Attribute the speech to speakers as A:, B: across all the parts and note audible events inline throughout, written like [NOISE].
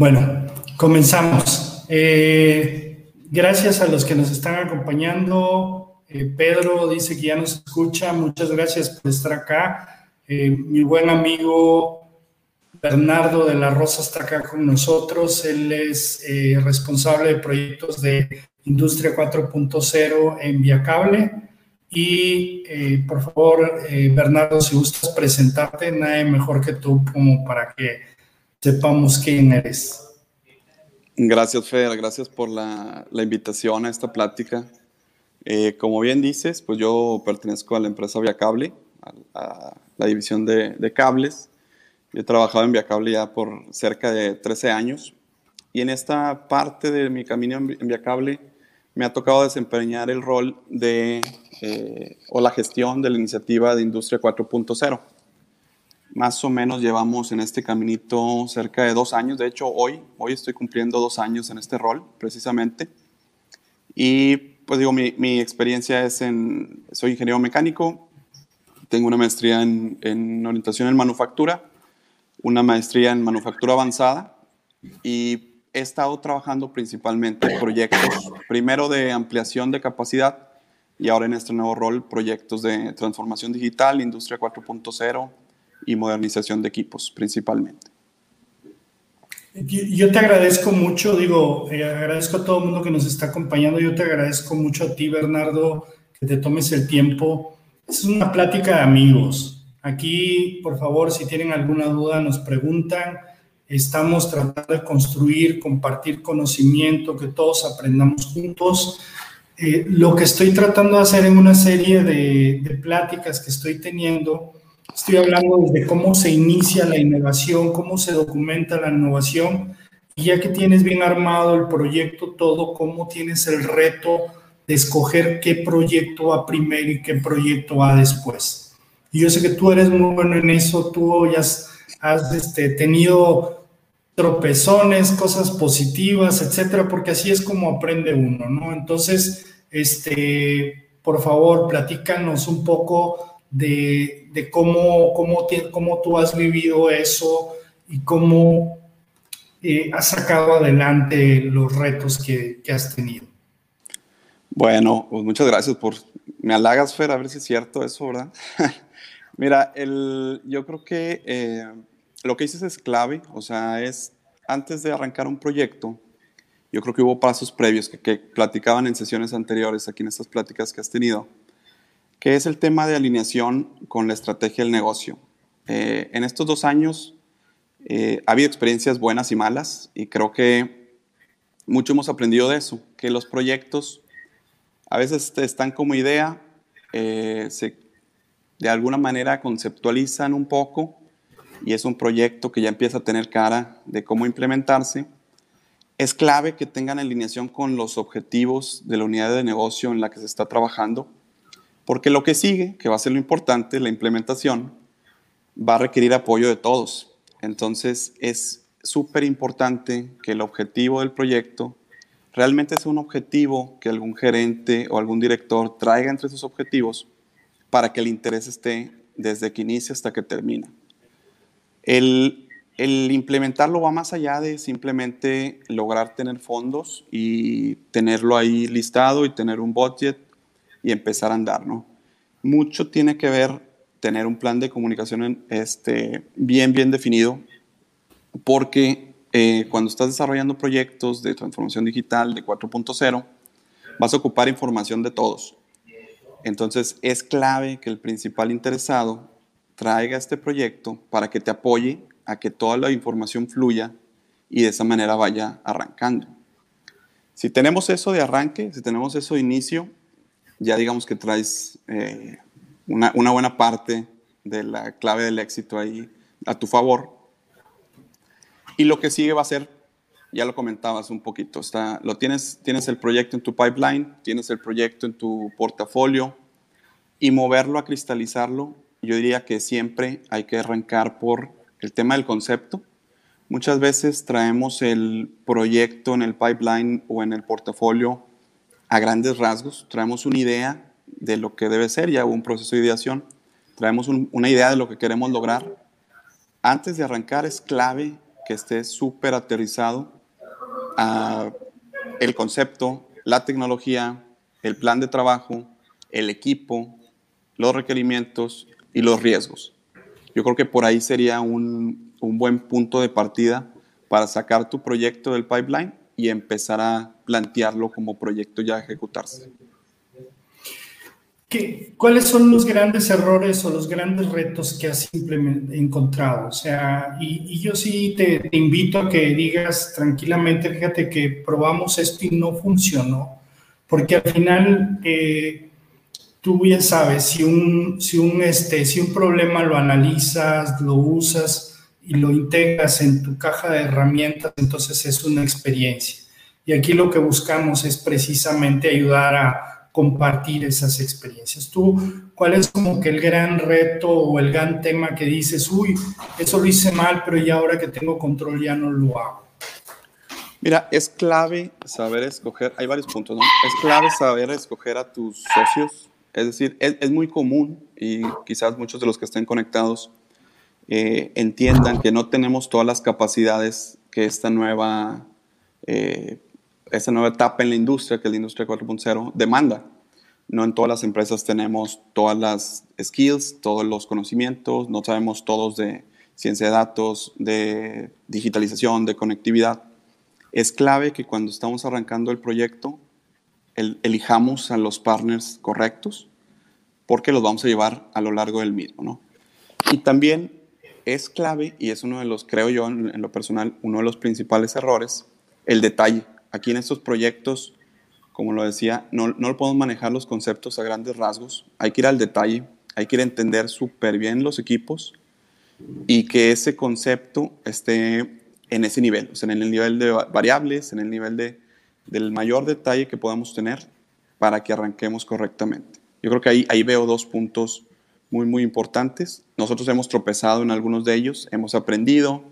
A: Bueno, comenzamos. Eh, gracias a los que nos están acompañando. Eh, Pedro dice que ya nos escucha. Muchas gracias por estar acá. Eh, mi buen amigo Bernardo de la Rosa está acá con nosotros. Él es responsable de proyectos de Industria 4.0 en Viacable. Y por favor, Bernardo, si gustas presentarte, nadie mejor que tú para que sepamos quién eres.
B: Gracias, Fer, gracias por la, la invitación a esta plática. Eh, como bien dices, pues yo pertenezco a la empresa Viacable, a, a la división de, de, cables. Yo he trabajado en Viacable ya por cerca de 13 años y en esta parte de mi camino en Viacable me ha tocado desempeñar el rol de, eh, o la gestión de la iniciativa de Industria 4.0 más o menos llevamos en este caminito cerca de dos años. De hecho, hoy, hoy estoy cumpliendo dos años en este rol, precisamente. Y pues digo, mi, experiencia es en, soy ingeniero mecánico, tengo una maestría en, en, orientación en manufactura, una maestría en manufactura avanzada y he estado trabajando principalmente en proyectos, primero de ampliación de capacidad y ahora en este nuevo rol, proyectos de transformación digital, industria 4.0, y modernización de equipos principalmente.
A: Yo te agradezco mucho, digo, eh, agradezco a todo el mundo que nos está acompañando, yo te agradezco mucho a ti, Bernardo, que te tomes el tiempo. Es una plática de amigos. Aquí, por favor, si tienen alguna duda, nos preguntan. Estamos tratando de construir, compartir conocimiento, que todos aprendamos juntos. Eh, lo que estoy tratando de hacer en una serie de, de pláticas que estoy teniendo Estoy hablando de cómo se inicia la innovación, cómo se documenta la innovación, y ya que tienes bien armado el proyecto todo, cómo tienes el reto de escoger qué proyecto va primero y qué proyecto va después. Y yo sé que tú eres muy bueno en eso, tú ya has, has este, tenido tropezones, cosas positivas, etcétera, porque así es como aprende uno, ¿no? Entonces, este, por favor, platícanos un poco de, de cómo, cómo, cómo tú has vivido eso y cómo eh, has sacado adelante los retos que, que, has tenido.
B: Bueno, pues muchas gracias por... Me halagas, Fer, a ver si es cierto eso, ¿verdad? [LAUGHS] Mira, el, yo creo que eh, lo que dices es clave, o sea, es antes de arrancar un proyecto, yo creo que hubo pasos previos que, que platicaban en sesiones anteriores, aquí en estas pláticas que has tenido, que es el tema de alineación con la estrategia del negocio. Eh, en estos dos años eh, ha habido experiencias buenas y malas y creo que mucho hemos aprendido de eso, que los proyectos a veces están como idea, eh, se, de alguna manera conceptualizan un poco y es un proyecto que ya empieza a tener cara de cómo implementarse. Es clave que tengan alineación con los objetivos de la unidad de negocio en la que se está trabajando porque lo que sigue, que va a ser lo importante, la implementación, va a requerir apoyo de todos. Entonces es súper importante que el objetivo del proyecto realmente sea un objetivo que algún gerente o algún director traiga entre sus objetivos para que el interés esté desde que inicia hasta que termina. El, el implementarlo va más allá de simplemente lograr tener fondos y tenerlo ahí listado y tener un budget y empezar a andar, ¿no? Mucho tiene que ver tener un plan de comunicación este, bien, bien definido, porque eh, cuando estás desarrollando proyectos de transformación digital de 4.0, vas a ocupar información de todos. Entonces es clave que el principal interesado traiga este proyecto para que te apoye a que toda la información fluya y de esa manera vaya arrancando. Si tenemos eso de arranque, si tenemos eso de inicio, ya digamos que traes eh, una, una, buena parte de la clave del éxito ahí a tu favor. Y lo que sigue va a ser, ya lo comentabas un poquito, está, lo tienes, tienes el proyecto en tu pipeline, tienes el proyecto en tu portafolio y moverlo a cristalizarlo, yo diría que siempre hay que arrancar por el tema del concepto. Muchas veces traemos el proyecto en el pipeline o en el portafolio a grandes rasgos, traemos una idea de lo que debe ser, ya hubo un proceso de ideación, traemos una idea de lo que queremos lograr. Antes de arrancar es clave que esté súper aterrizado a el concepto, la tecnología, el plan de trabajo, el equipo, los requerimientos y los riesgos. Yo creo que por ahí sería un, un buen punto de partida para sacar tu proyecto del pipeline y empezar a plantearlo como proyecto ya ejecutarse.
A: ¿Qué, ¿Cuáles son los grandes errores o los grandes retos que has encontrado? O sea, y, yo sí te, invito a que digas tranquilamente, fíjate que probamos esto y no funcionó, porque al final eh, tú bien sabes, si un, si, un, este, si un problema lo analizas, lo usas y lo integras en tu caja de herramientas, entonces es una experiencia. Y aquí lo que buscamos es precisamente ayudar a compartir esas experiencias. Tú, ¿cuál es como que el gran reto o el gran tema que dices, uy, eso lo hice mal, pero ya ahora que tengo control ya no lo hago?
B: Mira, es clave saber escoger, hay varios puntos, ¿no? Es clave saber escoger a tus socios, es decir, es, muy común y quizás muchos de los que estén conectados eh, entiendan que no tenemos todas las capacidades que esta nueva eh, esta nueva etapa en la industria, que la industria 4.0, demanda. No en todas las empresas tenemos todas las skills, todos los conocimientos, no sabemos todos de ciencia de datos, de digitalización, de conectividad. Es clave que cuando estamos arrancando el proyecto, elijamos a los partners correctos, porque los vamos a llevar a lo largo del mismo. ¿no? Y también es clave, y es uno de los, creo yo, en lo personal, uno de los principales errores, el detalle aquí en estos proyectos, como lo decía, no, no podemos manejar los conceptos a grandes rasgos, hay que ir al detalle, hay que ir a entender súper bien los equipos y que ese concepto esté en ese nivel, o sea, en el nivel de variables, en el nivel de, del mayor detalle que podamos tener para que arranquemos correctamente. Yo creo que ahí, ahí veo dos puntos muy, muy importantes. Nosotros hemos tropezado en algunos de ellos, hemos aprendido.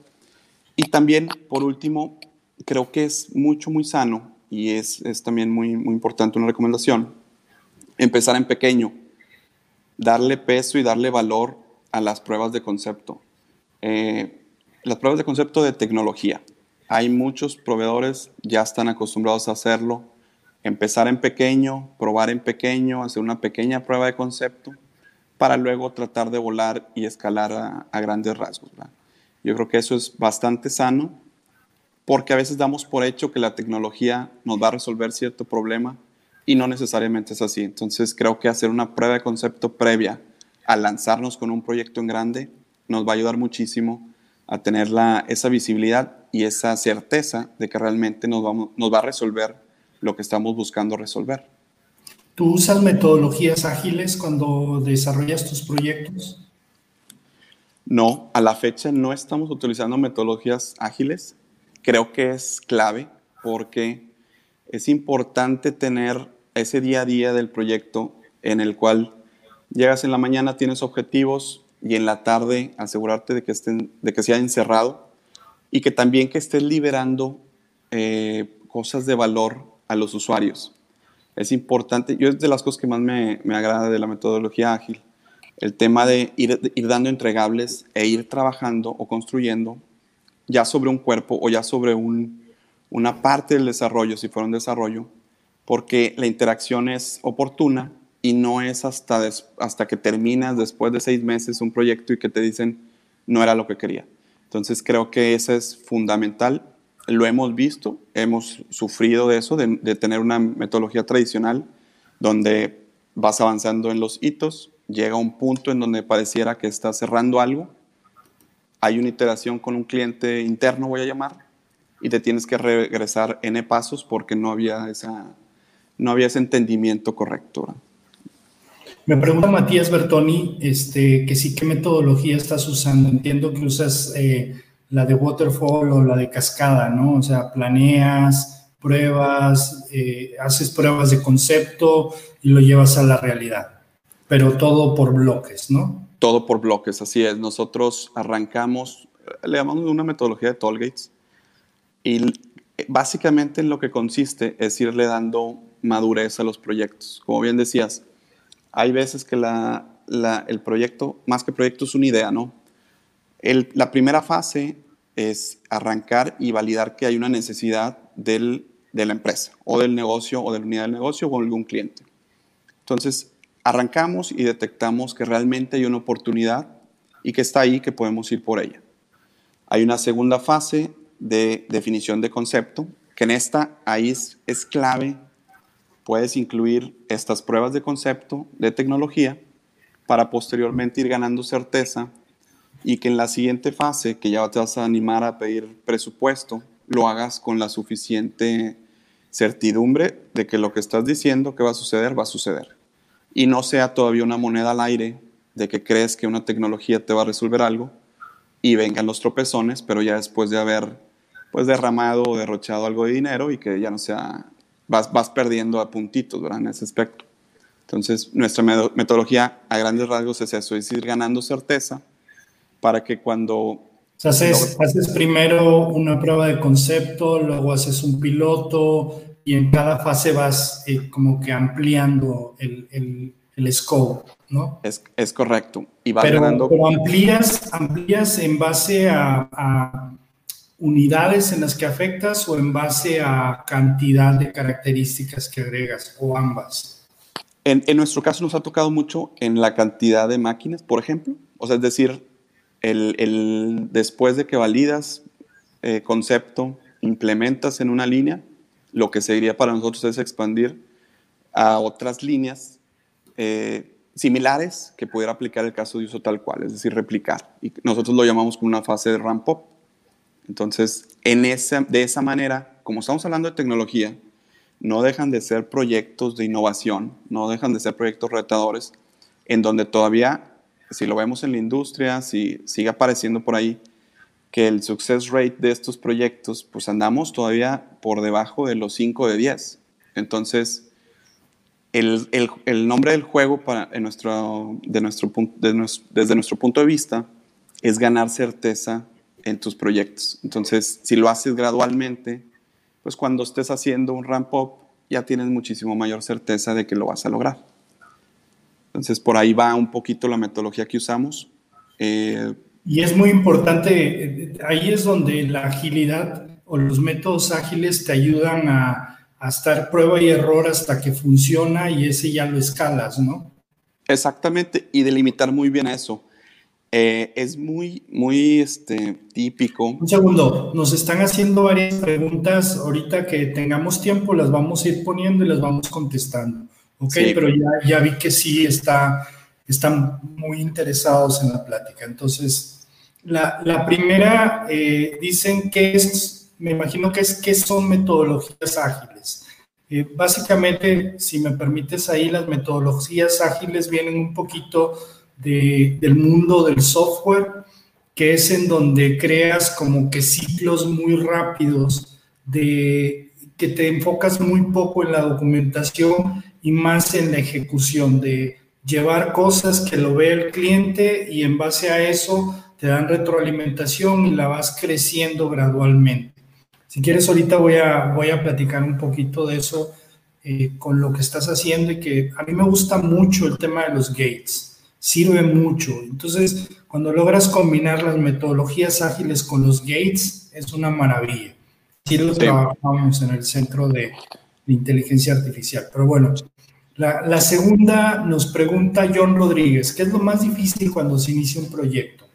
B: Y también, por último, creo que es mucho, muy sano y es, es también muy, muy importante una recomendación, empezar en pequeño, darle peso y darle valor a las pruebas de concepto. Eh, las pruebas de concepto de tecnología. Hay muchos proveedores, ya están acostumbrados a hacerlo. Empezar en pequeño, probar en pequeño, hacer una pequeña prueba de concepto para luego tratar de volar y escalar a, a grandes rasgos. Yo creo que eso es bastante sano porque a veces damos por hecho que la tecnología nos va a resolver cierto problema y no necesariamente es así. Entonces creo que hacer una prueba de concepto previa a lanzarnos con un proyecto en grande nos va a ayudar muchísimo a tener la, esa visibilidad y esa certeza de que realmente nos, vamos, nos va a resolver lo que estamos buscando resolver.
A: ¿Tú usas metodologías ágiles cuando desarrollas tus proyectos?
B: No, a la fecha no estamos utilizando metodologías ágiles creo que es clave porque es importante tener ese día a día del proyecto en el cual llegas en la mañana, tienes objetivos y en la tarde asegurarte de que, estén, de que se hayan cerrado y que también que estés liberando eh, cosas de valor a los usuarios. Es importante, yo es de las cosas que más me, me agrada de la metodología ágil, el tema de ir, de ir dando entregables e ir trabajando o construyendo ya sobre un cuerpo o ya sobre una parte del desarrollo, si fuera un desarrollo, porque la interacción es oportuna y no es hasta, hasta que terminas después de seis meses un proyecto y que te dicen no era lo que quería. Entonces creo que eso es fundamental. Lo hemos visto, hemos sufrido de eso, de, de tener una metodología tradicional donde vas avanzando en los hitos, llega un punto en donde pareciera que estás cerrando algo hay una iteración con un cliente interno, voy a llamar, y te tienes que regresar N pasos porque no había, esa, no había ese entendimiento correcto.
A: Me pregunta Matías Bertoni este, que sí, ¿qué metodología estás usando? Entiendo que usas eh, la de waterfall o la de cascada, ¿no? O sea, planeas, pruebas, eh, haces pruebas de concepto y lo llevas a la realidad, pero todo por bloques, ¿no?
B: Todo por bloques, así es. Nosotros arrancamos, le llamamos una metodología de Tollgates y básicamente en lo que consiste es irle dando madurez a los proyectos. Como bien decías, hay veces que el proyecto, más que proyecto, es una idea, ¿no? la primera fase es arrancar y validar que hay una necesidad del, de la empresa o del negocio o de la unidad del negocio o algún cliente. Entonces, arrancamos y detectamos que realmente hay una oportunidad y que está ahí, que podemos ir por ella. Hay una segunda fase de definición de concepto, que en esta ahí es, es clave. Puedes incluir estas pruebas de concepto de tecnología para posteriormente ir ganando certeza y que en la siguiente fase, que ya te vas a animar a pedir presupuesto, lo hagas con la suficiente certidumbre de que lo que estás diciendo que va a suceder, va a suceder. Y no sea todavía una moneda al aire de que crees que una tecnología te va a resolver algo y vengan los tropezones, pero ya después de haber pues derramado o derrochado algo de dinero y que ya no sea, vas, vas perdiendo a puntitos ¿verdad? en ese aspecto. Entonces, nuestra metodología a grandes rasgos es eso, es ir ganando certeza para que cuando... O
A: sea, haces, haces primero una prueba de concepto, luego haces un piloto y en cada fase vas eh, como que ampliando el, el, el scope, ¿no?
B: Es, es correcto.
A: Y va pero, ganando... pero amplías, amplías en base a, a unidades en las que afectas o en base a cantidad de características que agregas o ambas.
B: En, en, nuestro caso nos ha tocado mucho en la cantidad de máquinas, por ejemplo. O sea, es decir, el, el después de que validas eh, concepto, implementas en una línea, lo que seguiría para nosotros es expandir a otras líneas eh, similares que pudiera aplicar el caso de uso tal cual, es decir, replicar. Y nosotros lo llamamos como una fase de ramp-up. Entonces, en esa, de esa manera, como estamos hablando de tecnología, no dejan de ser proyectos de innovación, no dejan de ser proyectos retadores, en donde todavía, si lo vemos en la industria, si sigue apareciendo por ahí, que el success rate de estos proyectos, pues andamos todavía por debajo de los 5 de 10. Entonces, el, el, nombre del juego para, en nuestro, de nuestro, de nuestro, desde nuestro punto de vista es ganar certeza en tus proyectos. Entonces, si lo haces gradualmente, pues cuando estés haciendo un ramp up ya tienes muchísimo mayor certeza de que lo vas a lograr. Entonces por ahí va un poquito la metodología que usamos.
A: Eh, y es muy importante, ahí es donde la agilidad o los métodos ágiles te ayudan a, a estar prueba y error hasta que funciona y ese ya lo escalas, ¿no?
B: Exactamente, y delimitar muy bien eso. Eh, es muy, muy este, típico.
A: Un segundo, nos están haciendo varias preguntas. Ahorita que tengamos tiempo, las vamos a ir poniendo y las vamos contestando. Ok, pero ya, ya vi que sí está, están muy interesados en la plática. Entonces, la, primera, eh, dicen que es, me imagino que es que son metodologías ágiles. Eh, básicamente, si me permites ahí, las metodologías ágiles vienen un poquito del mundo del software, que es en donde creas como que ciclos muy rápidos, de que te enfocas muy poco en la documentación y más en la ejecución, de llevar cosas que lo ve el cliente y en base a eso te dan retroalimentación y la vas creciendo gradualmente. Si quieres, ahorita voy a, voy a platicar un poquito de eso eh, con lo que estás haciendo y que a mí me gusta mucho el tema de los gates sirve mucho. Entonces, cuando logras combinar las metodologías ágiles con los gates, es una maravilla. Sí lo trabajamos en el centro de, inteligencia artificial. Pero bueno, la, la, segunda nos pregunta John Rodríguez, ¿qué es lo más difícil cuando se inicia un proyecto?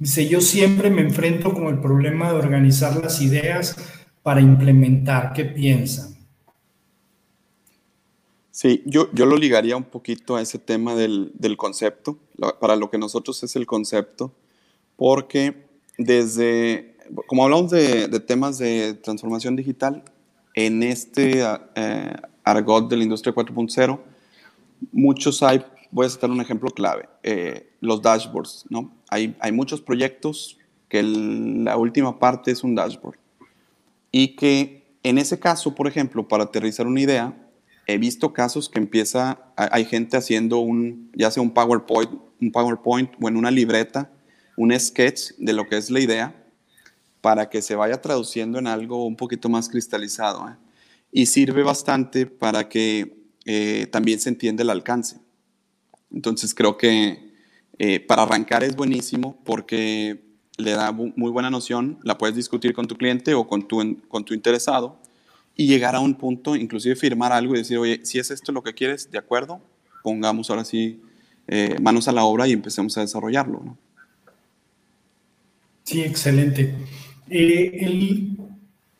A: Dice, yo siempre me enfrento con el problema de organizar las ideas para implementar. ¿Qué piensan?
B: Sí, yo, yo lo ligaría un poquito a ese tema del, del concepto, para lo que nosotros es el concepto, porque desde, como hablamos de, temas de transformación digital, en este eh, argot de la industria 4.0, muchos hay, voy a citar un ejemplo clave, eh, los dashboards, ¿no? Hay, hay muchos proyectos que la última parte es un dashboard y que en ese caso, por ejemplo, para aterrizar una idea, he visto casos que empieza, hay gente haciendo un, ya sea un PowerPoint, un PowerPoint o en una libreta, un sketch de lo que es la idea, para que se vaya traduciendo en algo un poquito más cristalizado. ¿eh? Y sirve bastante para que eh, también se entienda el alcance. Entonces creo que eh, para arrancar es buenísimo porque le da muy buena noción, la puedes discutir con tu cliente o con tu, con tu interesado y llegar a un punto, inclusive firmar algo y decir, oye, si es esto lo que quieres, de acuerdo, pongamos ahora sí eh, manos a la obra y empecemos a desarrollarlo.
A: Sí, excelente. Eh, el,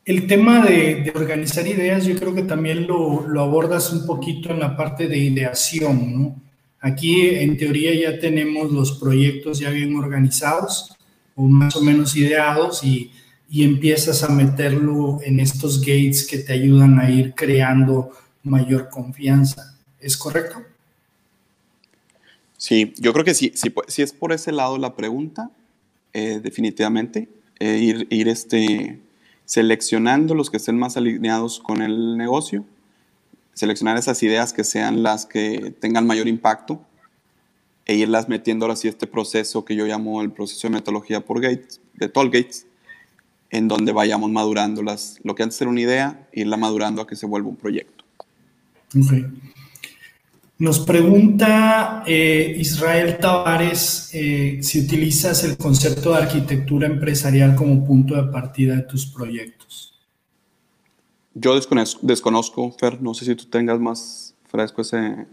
A: el, tema de, de, organizar ideas, yo creo que también lo, lo, abordas un poquito en la parte de ideación, ¿no? Aquí, en teoría, ya tenemos los proyectos ya bien organizados o más o menos ideados y, y empiezas a meterlo en estos gates que te ayudan a ir creando mayor confianza. ¿Es correcto?
B: Sí, yo creo que sí, si, si es por ese lado la pregunta, eh, definitivamente, eh, ir, ir este, seleccionando los que estén más alineados con el negocio, seleccionar esas ideas que sean las que tengan mayor impacto e irlas metiendo ahora sí este proceso que yo llamo el proceso de metodología por gates, de toll gates, en donde vayamos madurando las, lo que antes era una idea, irla madurando a que se vuelva un proyecto.
A: Nos pregunta eh, Israel Tavares eh, si utilizas el concepto de arquitectura empresarial como punto de partida de tus proyectos.
B: Yo desconozco, desconozco Fer, no sé si tú tengas más fresco ese,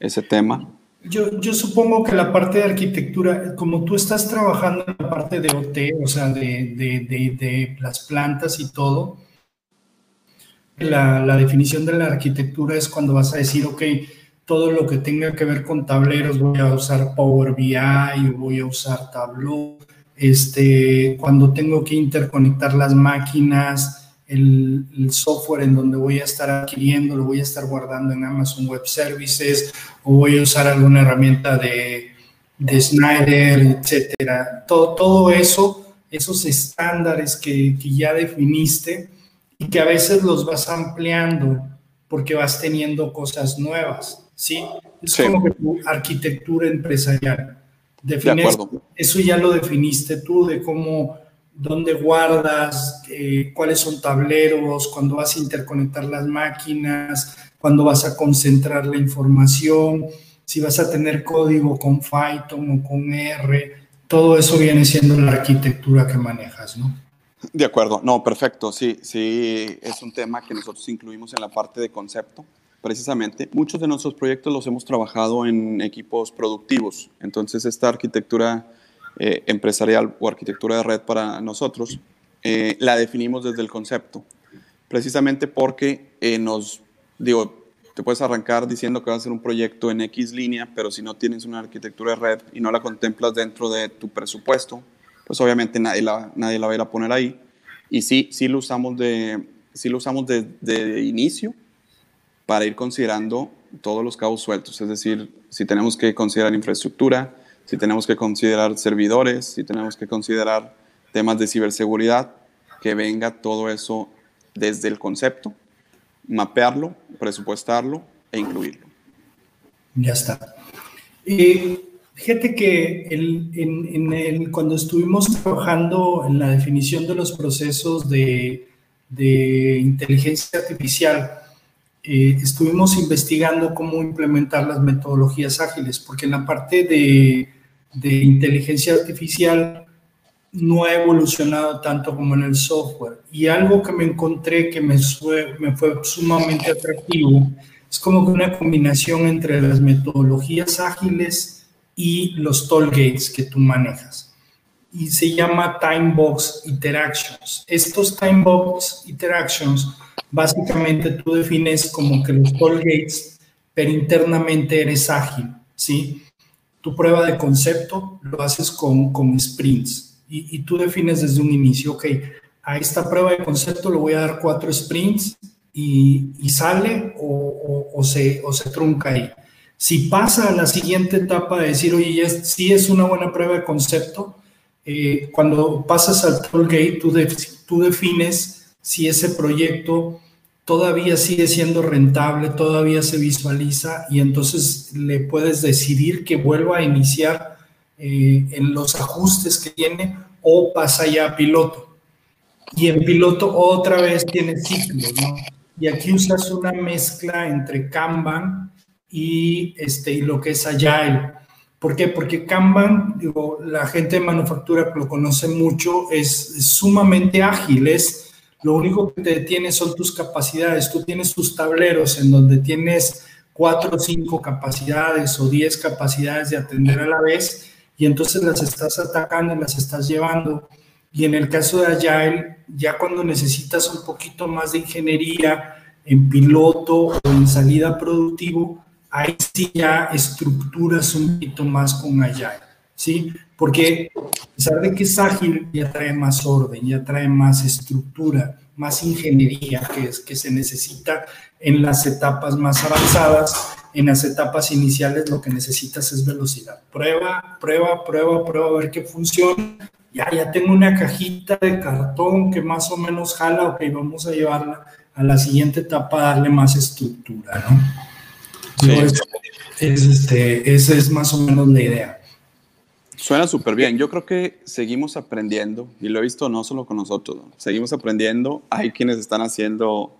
B: ese tema.
A: Yo, yo, supongo que la parte de arquitectura, como tú estás trabajando en la parte de OT, o sea, de, de, de, de las plantas y todo, la, la, definición de la arquitectura es cuando vas a decir, ok, todo lo que tenga que ver con tableros, voy a usar Power BI voy a usar Tableau. Este, cuando tengo que interconectar las máquinas, el, el, software en donde voy a estar adquiriendo, lo voy a estar guardando en Amazon Web Services o voy a usar alguna herramienta de, de Snyder, etcétera. Todo, todo eso, esos estándares que, que ya definiste y que a veces los vas ampliando porque vas teniendo cosas nuevas. ¿sí? Es sí. como que tu arquitectura empresarial. Defines, de eso ya lo definiste tú, de cómo, dónde guardas, eh, cuáles son tableros, cuando vas a interconectar las máquinas, cuando vas a concentrar la información, si vas a tener código con Python o con R, todo eso viene siendo la arquitectura que manejas, ¿no?
B: De acuerdo, no, perfecto, sí, sí, es un tema que nosotros incluimos en la parte de concepto precisamente, muchos de nuestros proyectos los hemos trabajado en equipos productivos. Entonces, esta arquitectura eh, empresarial o arquitectura de red para nosotros eh, la definimos desde el concepto, precisamente porque eh, nos, digo, te puedes arrancar diciendo que va a ser un proyecto en X línea, pero si no tienes una arquitectura de red y no la contemplas dentro de tu presupuesto, pues obviamente nadie la, nadie la va a ir a poner ahí. Y sí, sí lo usamos de, sí lo usamos de, de inicio, para ir considerando todos los cabos sueltos, es decir, si tenemos que considerar infraestructura, si tenemos que considerar servidores, si tenemos que considerar temas de ciberseguridad, que venga todo eso desde el concepto, mapearlo, presupuestarlo e incluirlo.
A: Ya está. Y fíjate que el, en, en el, cuando estuvimos trabajando en la definición de los procesos de, de inteligencia artificial, eh, estuvimos investigando cómo implementar las metodologías ágiles, porque en la parte de, de, inteligencia artificial no ha evolucionado tanto como en el software. Y algo que me encontré que me fue, me fue sumamente atractivo es como que una combinación entre las metodologías ágiles y los toll gates que tú manejas. Y se llama Time Box Interactions. Estos Time Box Interactions básicamente tú defines como que los toll gates, pero internamente eres ágil, ¿sí? Tu prueba de concepto lo haces con, con sprints y, y, tú defines desde un inicio, ok, a esta prueba de concepto le voy a dar cuatro sprints y, y sale o, o, se, o se trunca ahí. Si pasa a la siguiente etapa de decir, oye, ya sí es una buena prueba de concepto, eh, cuando pasas al toll gate, tú, de, tú defines si ese proyecto todavía sigue siendo rentable, todavía se visualiza y entonces le puedes decidir que vuelva a iniciar eh, en los ajustes que tiene o pasa ya a piloto. Y en piloto otra vez tiene ciclos, ¿no? Y aquí usas una mezcla entre Kanban y, este, y lo que es Agile, ¿Por qué? Porque Kanban, digo, la gente de manufactura lo conoce mucho, es sumamente ágil, es lo único que te detiene son tus capacidades. Tú tienes tus tableros en donde tienes cuatro o cinco capacidades o diez capacidades de atender a la vez y entonces las estás atacando las estás llevando. Y en el caso de Agile, ya cuando necesitas un poquito más de ingeniería en piloto o en salida productivo, ahí sí ya estructuras un poquito más con Agile, ¿sí? Porque a pesar de que es ágil, ya trae más orden, ya trae más estructura, más ingeniería que, es, que se necesita en las etapas más avanzadas. En las etapas iniciales lo que necesitas es velocidad. Prueba, prueba, prueba, prueba, a ver qué funciona. Ya, ya tengo una cajita de cartón que más o menos jala, ok, vamos a llevarla a la siguiente etapa, darle más estructura, ¿no? Sí. este, esa es más o menos la idea.
B: Suena súper bien. Yo creo que seguimos aprendiendo, y lo he visto no solo con nosotros, seguimos aprendiendo. Hay quienes están haciendo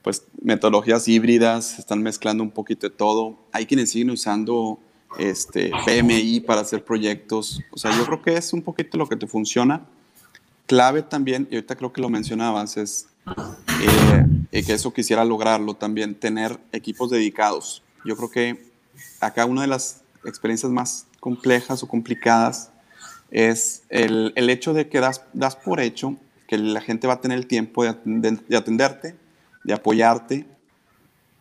B: pues metodologías híbridas, están mezclando un poquito de todo. Hay quienes siguen usando este, PMI para hacer proyectos. O sea, yo creo que es un poquito lo que te funciona. Clave también, y ahorita creo que lo mencionabas, es eh, que eso quisiera lograrlo también, tener equipos dedicados. Yo creo que acá una de las experiencias más complejas o complicadas es el, el hecho de que das, das, por hecho que la gente va a tener el tiempo de, de, atenderte, de apoyarte,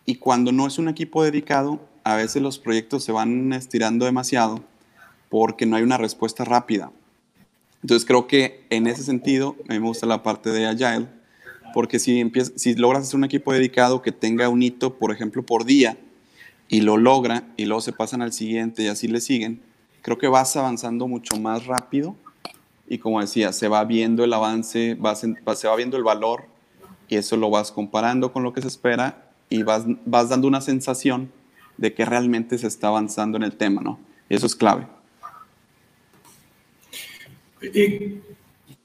B: y cuando no es un equipo dedicado, a veces los proyectos se van estirando demasiado porque no hay una respuesta rápida. Entonces creo que en ese sentido me gusta la parte de Agile, porque si, empiezas, si logras hacer un equipo dedicado que tenga un hito, por ejemplo, por día, y lo logra, y luego se pasan al siguiente y así le siguen, creo que vas avanzando mucho más rápido y como decía, se va viendo el avance, va, se va viendo el valor y eso lo vas comparando con lo que se espera y vas, vas dando una sensación de que realmente se está avanzando en el tema, ¿no? Y eso es clave.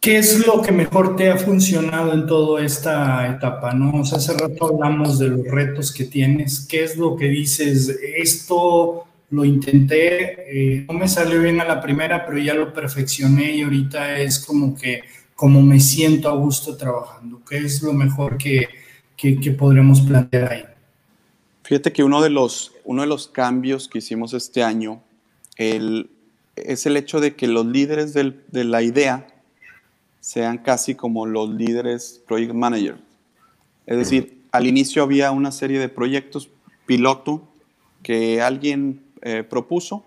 A: ¿Qué es lo que mejor te ha funcionado en toda esta etapa? ¿no? Hace rato hablamos de los retos que tienes. ¿Qué es lo que dices? Esto lo intenté, eh, no me salió bien a la primera, pero ya lo perfeccioné y ahorita es como que, como me siento a gusto trabajando. ¿Qué es lo mejor que, que, podremos plantear ahí?
B: Fíjate que uno de los, uno de los cambios que hicimos este año el, es el hecho de que los líderes de la idea sean casi como los líderes project manager. Es decir, al inicio había una serie de proyectos piloto que alguien eh, propuso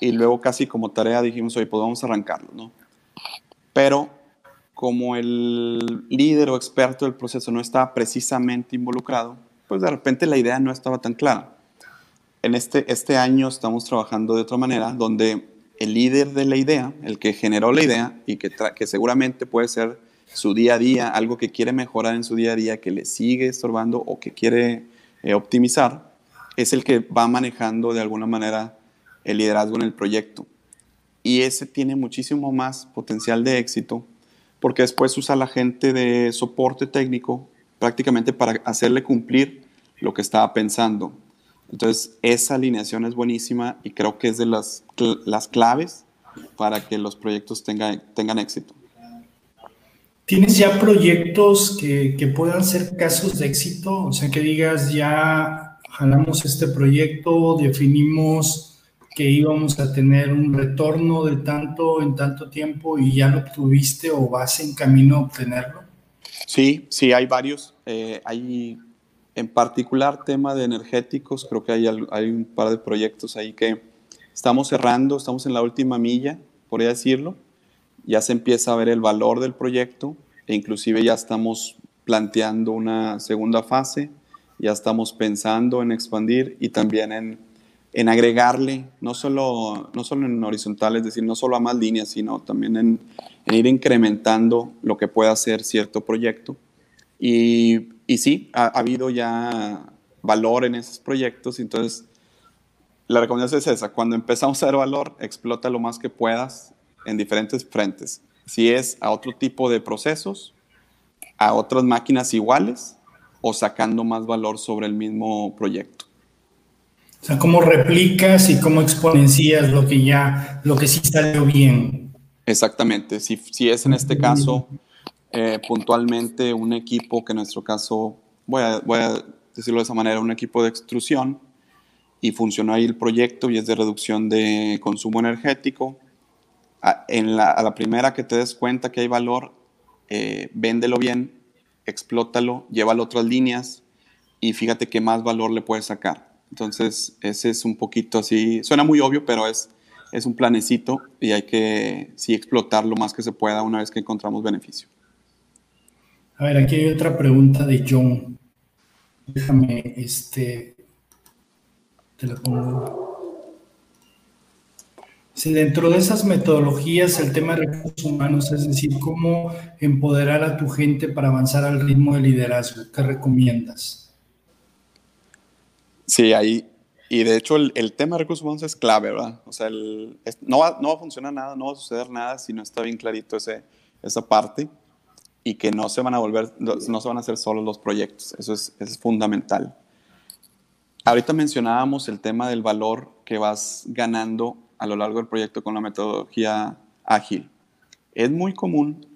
B: y luego casi como tarea dijimos, oye, pues arrancarlo, ¿no? Pero como el líder o experto del proceso no estaba precisamente involucrado, pues de repente la idea no estaba tan clara. En este, este año estamos trabajando de otra manera, donde el líder de la idea, el que generó la idea y que, que seguramente puede ser su día a día, algo que quiere mejorar en su día a día, que le sigue estorbando o que quiere eh, optimizar, es el que va manejando de alguna manera el liderazgo en el proyecto. Y ese tiene muchísimo más potencial de éxito porque después usa la gente de soporte técnico prácticamente para hacerle cumplir lo que estaba pensando. Entonces, esa alineación es buenísima y creo que es de las, las claves para que los proyectos tengan, tengan éxito.
A: ¿Tienes ya proyectos que, que, puedan ser casos de éxito? O sea, que digas, ya jalamos este proyecto, definimos que íbamos a tener un retorno de tanto en tanto tiempo y ya lo obtuviste o vas en camino a obtenerlo?
B: Sí, sí, hay varios. Eh, hay en particular tema de energéticos, creo que hay, hay un par de proyectos ahí que estamos cerrando, estamos en la última milla, por decirlo. Ya se empieza a ver el valor del proyecto e inclusive ya estamos planteando una segunda fase ya estamos pensando en expandir y también en, en agregarle, no solo, no solo en horizontal, es decir, no solo a más líneas, sino también en, ir incrementando lo que pueda hacer cierto proyecto. Y, y sí, ha, habido ya valor en esos proyectos, entonces la recomendación es esa, cuando empezamos a dar valor, explota lo más que puedas en diferentes frentes. Si es a otro tipo de procesos, a otras máquinas iguales o sacando más valor sobre el mismo proyecto.
A: O sea, cómo replicas y cómo exponencias lo que ya, lo que sí salió bien.
B: Exactamente. Si, si es en este caso eh, puntualmente un equipo, que en nuestro caso, voy a, decirlo de esa manera, un equipo de extrusión, y funcionó ahí el proyecto y es de reducción de consumo energético. A, en la primera que te des cuenta que hay valor, eh, véndelo bien, explótalo, llévalo a otras líneas y fíjate qué más valor le puedes sacar. Entonces, ese es un poquito así, suena muy obvio, pero es, es un planecito y hay que sí explotar lo más que se pueda una vez que encontramos beneficio.
A: A ver, aquí hay otra pregunta de John. Déjame, este, te la pongo. Si dentro de esas metodologías el tema de recursos humanos, es decir, cómo empoderar a tu gente para avanzar al ritmo de liderazgo, ¿qué recomiendas?
B: Sí, ahí, y de hecho el, tema de recursos humanos es clave, ¿verdad? O sea, no, va, no va a funcionar nada, no va a suceder nada si no está bien clarito ese, esa parte y que no se van a volver, no se van a hacer solo los proyectos. Eso es, eso es fundamental. Ahorita mencionábamos el tema del valor que vas ganando a lo largo del proyecto con la metodología ágil. Es muy común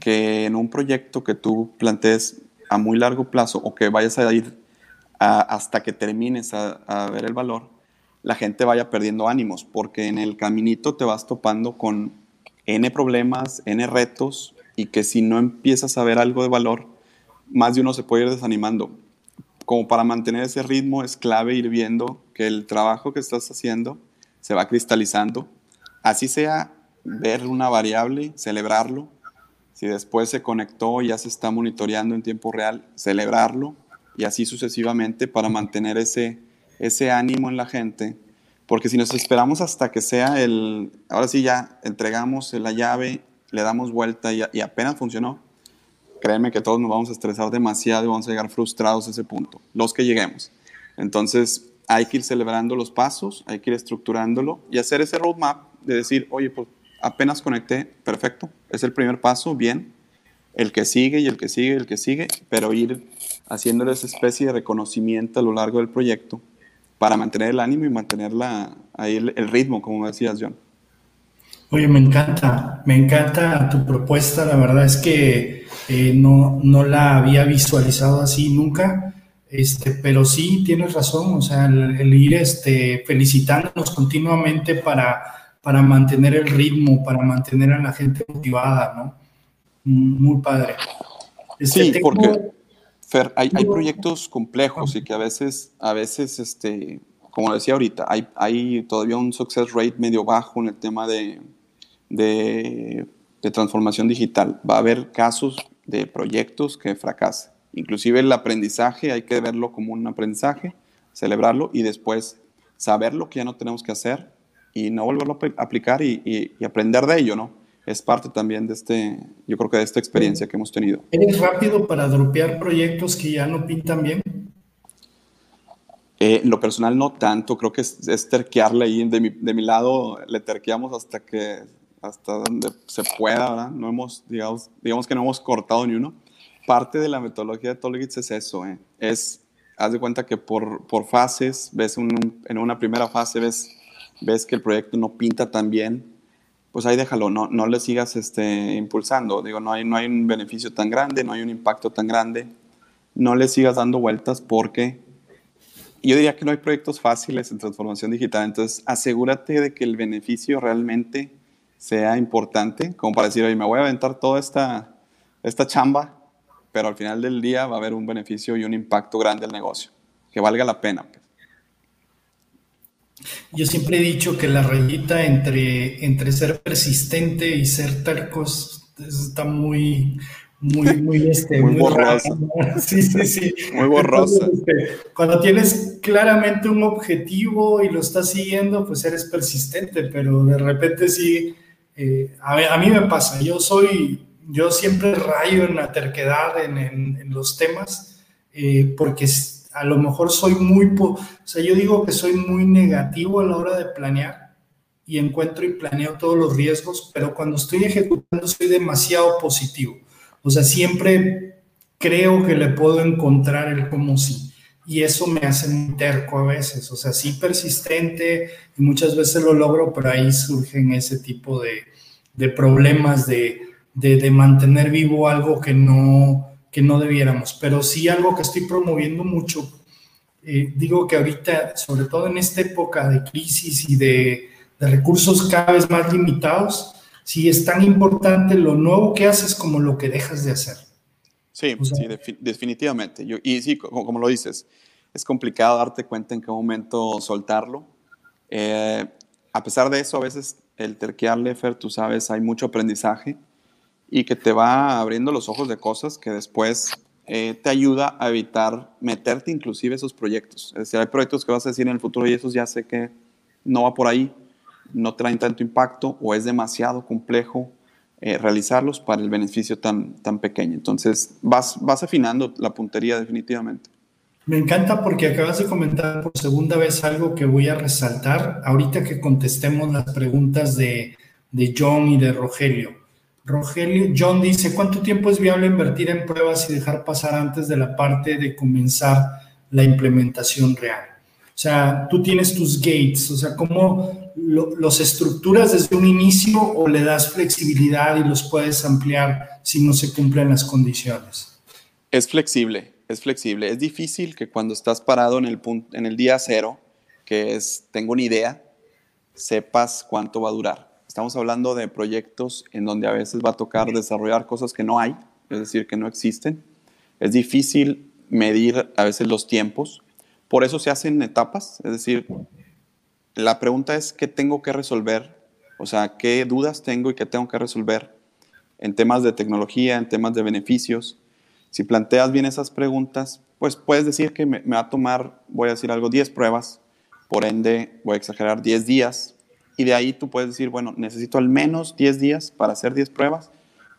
B: que en un proyecto que tú plantees a muy largo plazo o que vayas a ir a, hasta que termines a, a, ver el valor, la gente vaya perdiendo ánimos, porque en el caminito te vas topando con N problemas, N retos, y que si no empiezas a ver algo de valor, más de uno se puede ir desanimando como para mantener ese ritmo es clave ir viendo que el trabajo que estás haciendo se va cristalizando. Así sea ver una variable, celebrarlo. Si después se conectó ya se está monitoreando en tiempo real, celebrarlo. Y así sucesivamente para mantener ese, ese ánimo en la gente. Porque si nos esperamos hasta que sea el, ahora sí ya entregamos la llave, le damos vuelta y, apenas funcionó, créeme que todos nos vamos a estresar demasiado y vamos a llegar frustrados a ese punto, los que lleguemos. Entonces, hay que ir celebrando los pasos, hay que ir estructurándolo y hacer ese roadmap de decir, oye, pues apenas conecté, perfecto, es el primer paso, bien, el que sigue y el que sigue y el que sigue, pero ir haciendo esa especie de reconocimiento a lo largo del proyecto para mantener el ánimo y mantener la, ahí el, el ritmo, como decías, John.
A: Oye, me encanta, me encanta tu propuesta, la verdad es que eh, no, no la había visualizado así nunca, este, pero sí tienes razón, o sea, el, el ir este, felicitándonos continuamente para, para mantener el ritmo, para mantener a la gente motivada, ¿no? Muy padre.
B: Este, sí, tengo... porque, Fer, hay, hay, proyectos complejos y que a veces, a veces este, como decía ahorita, hay, hay todavía un success rate medio bajo en el tema de de, de, transformación digital. Va a haber casos de proyectos que fracasen. Inclusive el aprendizaje hay que verlo como un aprendizaje, celebrarlo y después saber lo que ya no tenemos que hacer y no volverlo a aplicar y, y, y aprender de ello, ¿no? Es parte también de este, yo creo que de esta experiencia que hemos tenido.
A: ¿Eres rápido para dropear proyectos que ya no pintan bien?
B: Eh, lo personal no tanto, creo que es, es terquearle ahí, de mi, de mi, lado le terqueamos hasta que hasta donde se pueda, ¿verdad? No hemos, digamos, digamos que no hemos cortado ni uno. Parte de la metodología de Tolgits es eso, ¿eh? es, haz de cuenta que por, por fases, ves un, en una primera fase, ves, ves que el proyecto no pinta tan bien, pues ahí déjalo, no, no le sigas este, impulsando, digo, no hay, no hay un beneficio tan grande, no hay un impacto tan grande, no le sigas dando vueltas porque yo diría que no hay proyectos fáciles en transformación digital, entonces asegúrate de que el beneficio realmente sea importante, como para decir, oye, me voy a aventar toda esta, esta chamba, pero al final del día va a haber un beneficio y un impacto grande al negocio, que valga la pena. Pues.
A: Yo siempre he dicho que la rayita entre, entre ser persistente y ser tercos está muy, muy, [LAUGHS] muy, este,
B: muy, muy borrosa. [LAUGHS]
A: Sí, sí, sí.
B: Muy borrosa.
A: Entonces, este, cuando tienes claramente un objetivo y lo estás siguiendo, pues eres persistente, pero de repente sí eh, a, mí me pasa, yo soy, yo siempre rayo en la terquedad en, en, en los temas, eh, porque a lo mejor soy muy, o sea, yo digo que soy muy negativo a la hora de planear y encuentro y planeo todos los riesgos, pero cuando estoy ejecutando soy demasiado positivo. O sea, siempre creo que le puedo encontrar el cómo sí. Y eso me hace muy terco a veces, o sea, sí persistente y muchas veces lo logro, pero ahí surgen ese tipo de, de problemas de, de, mantener vivo algo que no, que no debiéramos, pero sí algo que estoy promoviendo mucho. Eh, digo que ahorita, sobre todo en esta época de crisis y de, de recursos cada vez más limitados, sí es tan importante lo nuevo que haces como lo que dejas de hacer.
B: Sí, sí definitivamente. Yo, y sí, como, lo dices, es complicado darte cuenta en qué momento soltarlo. Eh, a pesar de eso, a veces el terquearle, Fer, tú sabes, hay mucho aprendizaje y que te va abriendo los ojos de cosas que después eh, te ayuda a evitar meterte inclusive esos proyectos. Es decir, hay proyectos que vas a decir en el futuro y esos ya sé que no va por ahí, no traen tanto impacto o es demasiado complejo eh, realizarlos para el beneficio tan, tan pequeño. Entonces vas, vas afinando la puntería definitivamente.
A: Me encanta porque acabas de comentar por segunda vez algo que voy a resaltar ahorita que contestemos las preguntas de, de John y de Rogelio. Rogelio, John dice, ¿cuánto tiempo es viable invertir en pruebas y dejar pasar antes de la parte de comenzar la implementación real? O sea, tú tienes tus gates, o sea, ¿cómo los estructuras desde un inicio o le das flexibilidad y los puedes ampliar si no se cumplen las condiciones?
B: Es flexible, es flexible. Es difícil que cuando estás parado en el, punto, en el día cero, que es, tengo una idea, sepas cuánto va a durar. Estamos hablando de proyectos en donde a veces va a tocar desarrollar cosas que no hay, es decir, que no existen. Es difícil medir a veces los tiempos por eso se hacen etapas, es decir, la pregunta es qué tengo que resolver, o sea, qué dudas tengo y qué tengo que resolver en temas de tecnología, en temas de beneficios. Si planteas bien esas preguntas, pues puedes decir que me, va a tomar, voy a decir algo, 10 pruebas, por ende voy a exagerar 10 días, y de ahí tú puedes decir, bueno, necesito al menos 10 días para hacer 10 pruebas,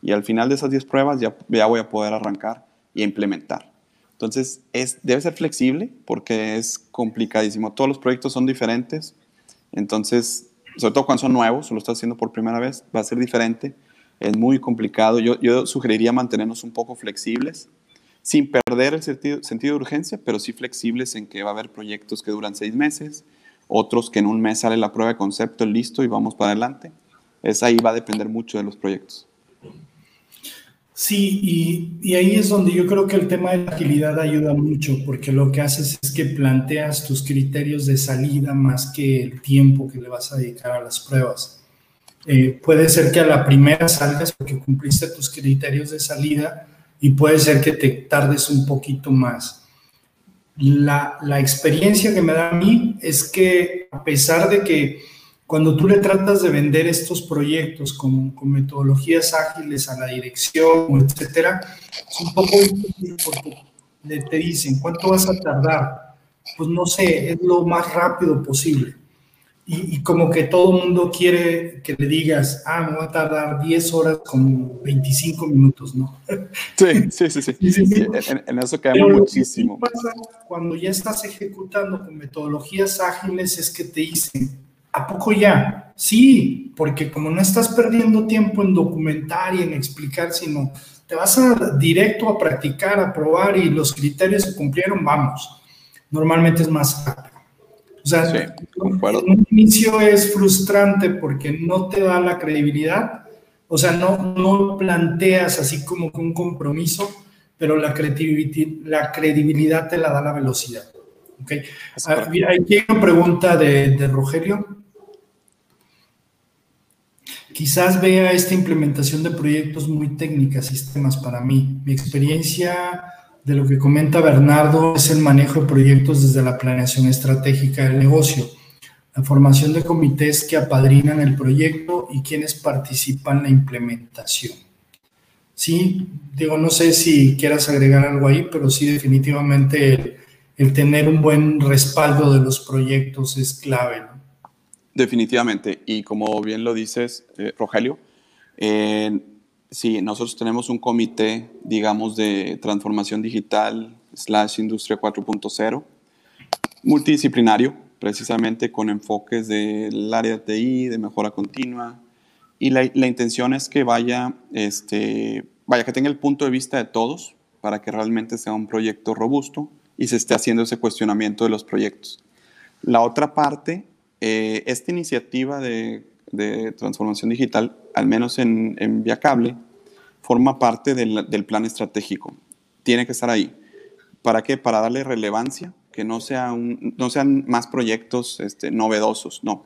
B: y al final de esas 10 pruebas ya, ya voy a poder arrancar y implementar. Entonces, es, debe ser flexible porque es complicadísimo. Todos los proyectos son diferentes. Entonces, sobre todo cuando son nuevos o lo estás haciendo por primera vez, va a ser diferente. Es muy complicado. Yo, sugeriría mantenernos un poco flexibles, sin perder el sentido, sentido de urgencia, pero sí flexibles en que va a haber proyectos que duran seis meses, otros que en un mes sale la prueba de concepto, listo, y vamos para adelante. Es ahí va a depender mucho de los proyectos.
A: Sí, y, ahí es donde yo creo que el tema de la agilidad ayuda mucho, porque lo que haces es que planteas tus criterios de salida más que el tiempo que le vas a dedicar a las pruebas. Eh, puede ser que a la primera salgas porque cumpliste tus criterios de salida y puede ser que te tardes un poquito más. La, la experiencia que me da a mí es que a pesar de que cuando tú le tratas de vender estos proyectos con, con metodologías ágiles a la dirección, etcétera, es un poco difícil porque te dicen, ¿cuánto vas a tardar? Pues no sé, es lo más rápido posible. Y, y, como que todo el mundo quiere que le digas, ah, me va a tardar 10 horas con 25 minutos, ¿no? [LAUGHS]
B: Sí, sí, sí, sí. En, eso caemos muchísimo.
A: Pasa cuando ya estás ejecutando con metodologías ágiles es que te dicen, ¿A poco ya? Sí, porque como no estás perdiendo tiempo en documentar y en explicar, sino te vas a directo a practicar, a probar y los criterios se cumplieron, vamos. Normalmente es más rápido. O sea, en un inicio es frustrante porque no te da la credibilidad, o sea, no, no planteas así como con un compromiso, pero la credibilidad, la credibilidad te la da la velocidad. Okay. Ah, aquí hay una pregunta de, de Rogelio. Quizás vea esta implementación de proyectos muy técnicas, sistemas para mí. Mi experiencia de lo que comenta Bernardo es el manejo de proyectos desde la planeación estratégica del negocio, la formación de comités que apadrinan el proyecto y quienes participan en la implementación. Sí, digo, no sé si quieras agregar algo ahí, pero sí definitivamente el, tener un buen respaldo de los proyectos es clave.
B: Definitivamente. Y como bien lo dices, eh, Rogelio, sí, nosotros tenemos un comité, digamos, de transformación digital slash industria 4.0, multidisciplinario, precisamente con enfoques del área de TI, de mejora continua. Y la, la, intención es que vaya, este, vaya, que tenga el punto de vista de todos para que realmente sea un proyecto robusto y se esté haciendo ese cuestionamiento de los proyectos. La otra parte, eh, esta iniciativa de, transformación digital, al menos en, en Viacable, forma parte del, plan estratégico. Tiene que estar ahí. ¿Para qué? Para darle relevancia, que no, sea no sean más proyectos este, novedosos, no.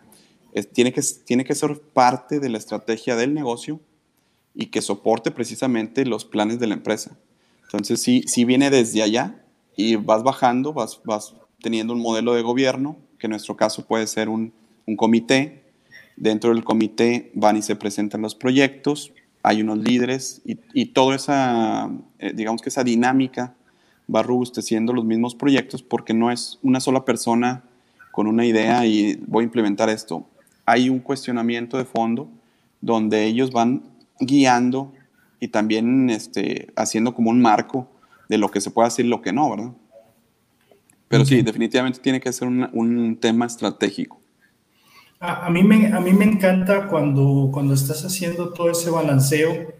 B: tiene, que, ser parte de la estrategia del negocio y que soporte precisamente los planes de la empresa. Entonces, si, viene desde allá y vas bajando, vas teniendo un modelo de gobierno, que en nuestro caso puede ser un, comité. Dentro del comité van y se presentan los proyectos, hay unos líderes y, y toda esa, eh, digamos que esa dinámica va robusteciendo los mismos proyectos porque no es una sola persona con una idea y voy a implementar esto. Hay un cuestionamiento de fondo donde ellos van guiando y también este, haciendo como un marco de lo que se puede hacer y lo que no, ¿verdad? Pero sí, definitivamente tiene que ser un, tema estratégico.
A: A, mí me, a mí me encanta cuando, cuando estás haciendo todo ese balanceo,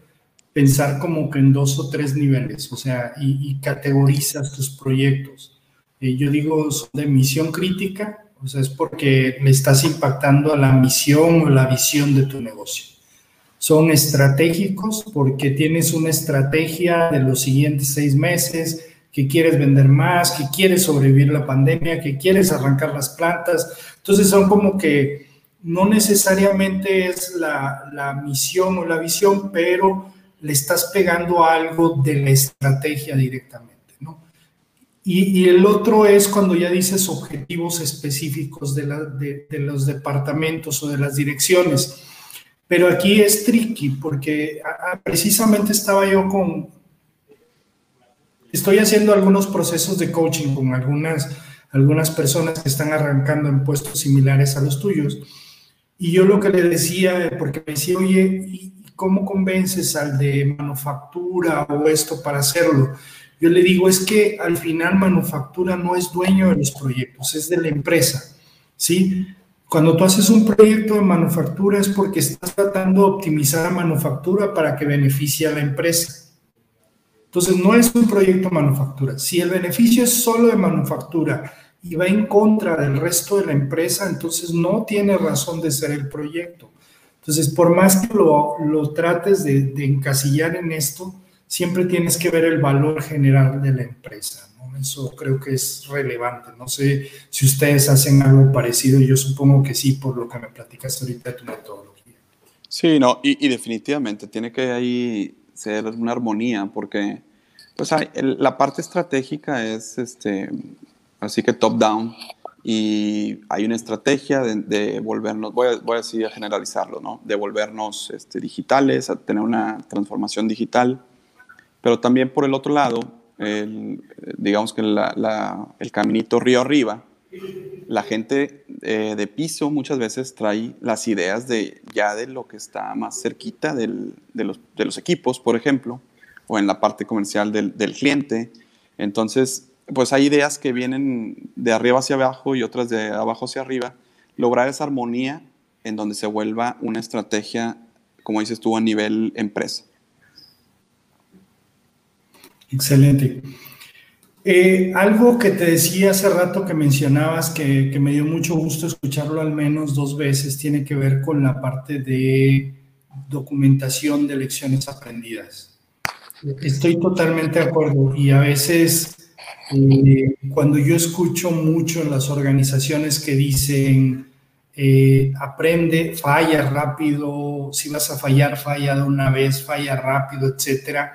A: pensar como que en dos o tres niveles, o sea, y, categorizas tus proyectos. Eh, yo digo, son de misión crítica, o sea, es porque le estás impactando a la misión o la visión de tu negocio son estratégicos porque tienes una estrategia de los siguientes seis meses, que quieres vender más, que quieres sobrevivir la pandemia, que quieres arrancar las plantas. Entonces son como que no necesariamente es la, misión o la visión, pero le estás pegando algo de la estrategia directamente, ¿no? Y, el otro es cuando ya dices objetivos específicos de, de los departamentos o de las direcciones pero aquí es tricky porque precisamente estaba yo con, estoy haciendo algunos procesos de coaching con algunas, algunas personas que están arrancando en puestos similares a los tuyos. Y yo lo que le decía, porque me decía, oye, ¿y cómo convences al de manufactura o esto para hacerlo? Yo le digo, es que al final manufactura no es dueño de los proyectos, es de la empresa, ¿sí? Cuando tú haces un proyecto de manufactura es porque estás tratando de optimizar la manufactura para que beneficie a la empresa. Entonces no es un proyecto manufactura. Si el beneficio es solo de manufactura y va en contra del resto de la empresa, entonces no tiene razón de ser el proyecto. Entonces, por más que lo, lo trates de, encasillar en esto, siempre tienes que ver el valor general de la empresa. Eso creo que es relevante. No sé si ustedes hacen algo parecido, yo supongo que sí, por lo que me platicas ahorita de tu metodología.
B: Sí, no, y, definitivamente tiene que ahí ser una armonía, porque pues hay, la parte estratégica es este, así que top-down, y hay una estrategia de, volvernos, voy voy a decir a generalizarlo, ¿no? De volvernos este, digitales, a tener una transformación digital, pero también por el otro lado, el, digamos que el caminito río arriba, la gente eh, de piso muchas veces trae las ideas de ya de lo que está más cerquita de, los, equipos, por ejemplo, o en la parte comercial del, del, cliente. Entonces, pues hay ideas que vienen de arriba hacia abajo y otras de abajo hacia arriba. Lograr esa armonía en donde se vuelva una estrategia, como dices tú, a nivel empresa.
A: Excelente. Eh, algo que te decía hace rato que mencionabas, que, me dio mucho gusto escucharlo al menos dos veces, tiene que ver con la parte de documentación de lecciones aprendidas. Estoy totalmente de acuerdo y a veces eh, cuando yo escucho mucho en las organizaciones que dicen eh, aprende, falla rápido, si vas a fallar, falla de una vez, falla rápido, etcétera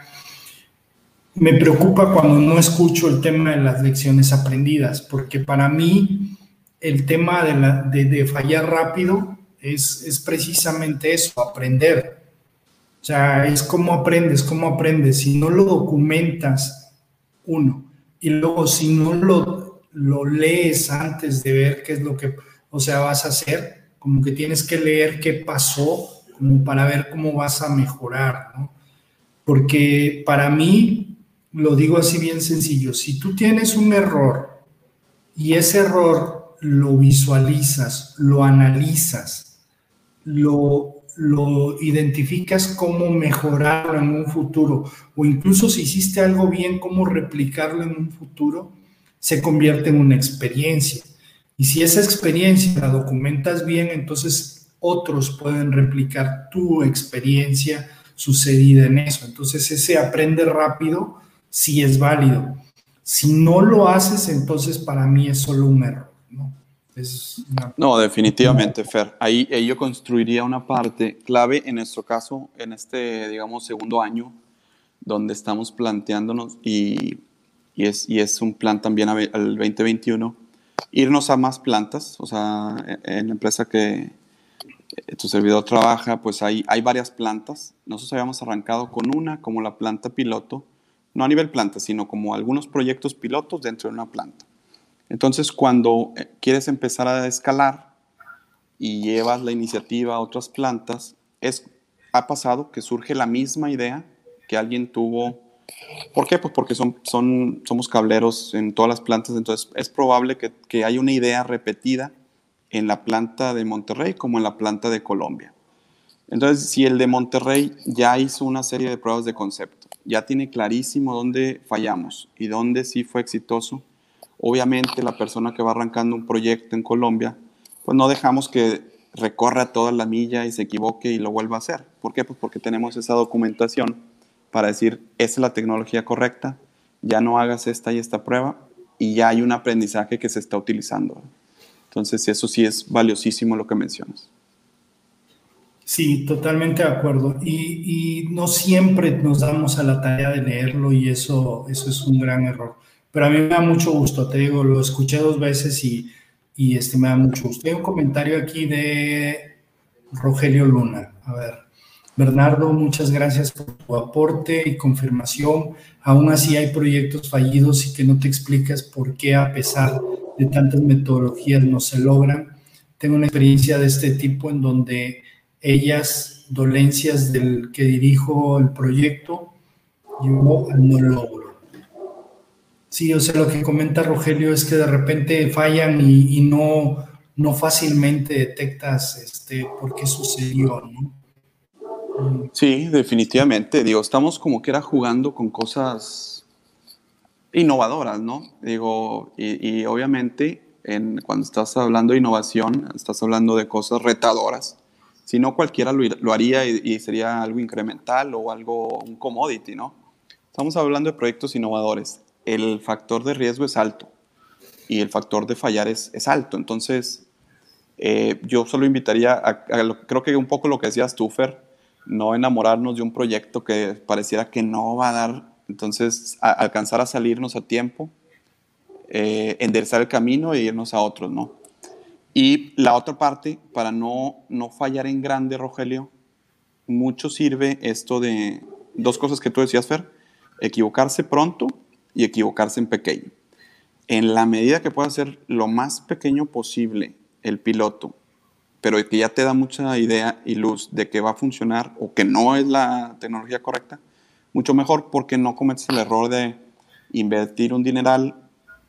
A: me preocupa cuando no escucho el tema de las lecciones aprendidas, porque para mí el tema de, fallar rápido es, es, precisamente eso, aprender. O sea, es cómo aprendes, cómo aprendes. Si no lo documentas, uno, y luego si no lo, lo lees antes de ver qué es lo que, o sea, vas a hacer, como que tienes que leer qué pasó, para ver cómo vas a mejorar, ¿no? Porque para mí lo digo así bien sencillo, si tú tienes un error y ese error lo visualizas, lo analizas, lo, lo identificas cómo mejorarlo en un futuro, o incluso si hiciste algo bien, cómo replicarlo en un futuro, se convierte en una experiencia. Y si esa experiencia la documentas bien, entonces otros pueden replicar tu experiencia sucedida en eso. Entonces ese aprende rápido sí es válido. Si no lo haces, entonces para mí es solo un error. ¿no?
B: No, definitivamente, Fer. Ahí, yo construiría una parte clave en nuestro caso, en este, digamos, segundo año, donde estamos planteándonos, y, y, es, y es un plan también al 2021, irnos a más plantas, o sea, en la empresa que tu servidor trabaja, pues hay, hay varias plantas. Nosotros habíamos arrancado con una, como la planta piloto, no a nivel planta, sino como algunos proyectos pilotos dentro de una planta. Entonces, cuando eh, quieres empezar a escalar y llevas la iniciativa a otras plantas, es, ha pasado que surge la misma idea que alguien tuvo. ¿Por qué? Pues porque son, son, somos cableros en todas las plantas, entonces es probable que, que haya una idea repetida en la planta de Monterrey como en la planta de Colombia. Entonces, si el de Monterrey ya hizo una serie de pruebas de concepto, ya tiene clarísimo dónde fallamos y dónde sí fue exitoso, Obviamente la persona que va arrancando un proyecto en Colombia, pues no dejamos que recorra toda la milla y se equivoque y lo vuelva a hacer. ¿Por qué? Pues porque tenemos esa documentación para decir, esa es la tecnología correcta, ya no hagas esta y esta prueba y ya hay un aprendizaje que se está utilizando. Entonces, eso sí es valiosísimo lo que mencionas.
A: Sí, totalmente de acuerdo. Y, y, no siempre nos damos a la tarea de leerlo y eso, eso es un gran error pero a mí me da mucho gusto, te digo, lo escuché dos veces y, y este me da mucho gusto. Hay un comentario aquí de Rogelio Luna. A ver, Bernardo, muchas gracias por tu aporte y confirmación. Aún así hay proyectos fallidos y que no te explicas por qué a pesar de tantas metodologías no se logran. Tengo una experiencia de este tipo en donde ellas, dolencias del que dirijo el proyecto, yo no logro. Sí, o sea, lo que comenta Rogelio es que de repente fallan y, no, no fácilmente detectas este, por qué sucedió, ¿no?
B: Sí, definitivamente. Digo, estamos como que era jugando con cosas innovadoras, ¿no? Digo, y, obviamente en, cuando estás hablando de innovación, estás hablando de cosas retadoras. Si no, cualquiera lo, lo haría y, y, sería algo incremental o algo, un commodity, ¿no? Estamos hablando de proyectos innovadores el factor de riesgo es alto y el factor de fallar es, es alto. Entonces, eh, yo solo invitaría a, creo que un poco lo que decías tú, Fer, no enamorarnos de un proyecto que pareciera que no va a dar, entonces alcanzar a salirnos a tiempo, eh, enderezar el camino e irnos a otros, ¿no? Y la otra parte, para no, no fallar en grande, Rogelio, mucho sirve esto de dos cosas que tú decías, Fer, equivocarse pronto y equivocarse en pequeño. En la medida que pueda ser lo más pequeño posible el piloto, pero que ya te da mucha idea y luz de que va a funcionar o que no es la tecnología correcta, mucho mejor porque no cometes el error de invertir un dineral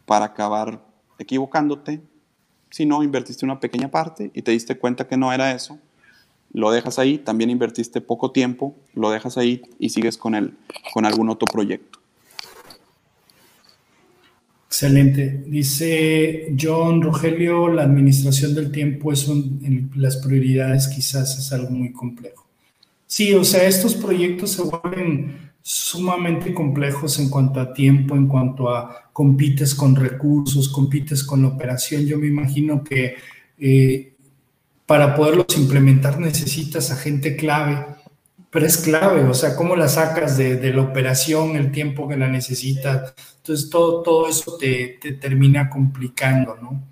B: para acabar equivocándote, sino invertiste una pequeña parte y te diste cuenta que no era eso, lo dejas ahí, también invertiste poco tiempo, lo dejas ahí y sigues con, el, con algún otro proyecto.
A: Excelente. Dice John Rogelio, la administración del tiempo es un, las prioridades quizás es algo muy complejo. Sí, o sea, estos proyectos se vuelven sumamente complejos en cuanto a tiempo, en cuanto a compites con recursos, compites con la operación. Yo me imagino que eh, para poderlos implementar necesitas a gente clave pero es clave, o sea, cómo la sacas de, la operación, el tiempo que la necesitas. Entonces, todo, todo eso te, termina complicando, ¿no?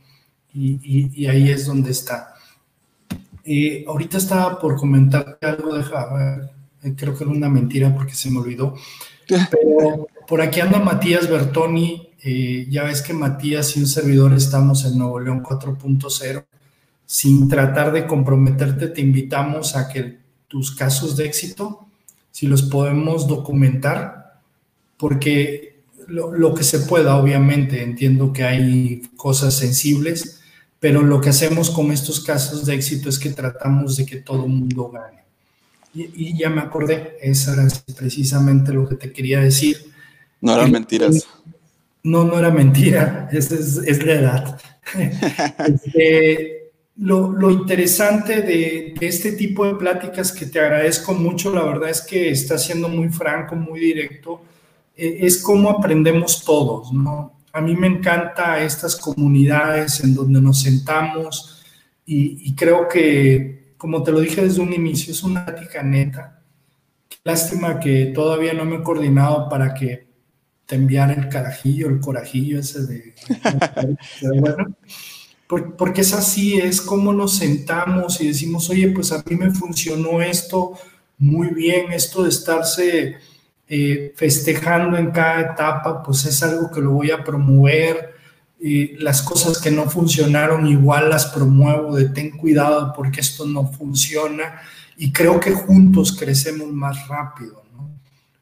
A: Y, ahí es donde está. Eh, ahorita estaba por comentar algo, deja, eh, creo que era una mentira porque se me olvidó, [LAUGHS] pero por aquí anda Matías Bertoni, eh, ya ves que Matías y un servidor estamos en Nuevo León 4.0, sin tratar de comprometerte, te invitamos a que tus casos de éxito, si los podemos documentar, porque lo, que se pueda, obviamente, entiendo que hay cosas sensibles, pero lo que hacemos con estos casos de éxito es que tratamos de que todo el mundo gane. Y, ya me acordé, eso era precisamente lo que te quería decir.
B: No eran mentiras.
A: No, no era mentira, [LAUGHS] es, es, la edad. [LAUGHS] Este, lo, interesante de, este tipo de pláticas que te agradezco mucho, la verdad es que está siendo muy franco, muy directo, e, es cómo aprendemos todos, ¿no? A mí me encanta estas comunidades en donde nos sentamos y, creo que, como te lo dije desde un inicio, es una plática neta. Lástima que todavía no me he coordinado para que te enviara el carajillo, el corajillo ese de... bueno, porque es así, es como nos sentamos y decimos, oye, pues a mí me funcionó esto muy bien, esto de estarse eh, festejando en cada etapa, pues es algo que lo voy a promover. Y las cosas que no funcionaron igual las promuevo, de ten cuidado porque esto no funciona y creo que juntos crecemos más rápido, ¿no?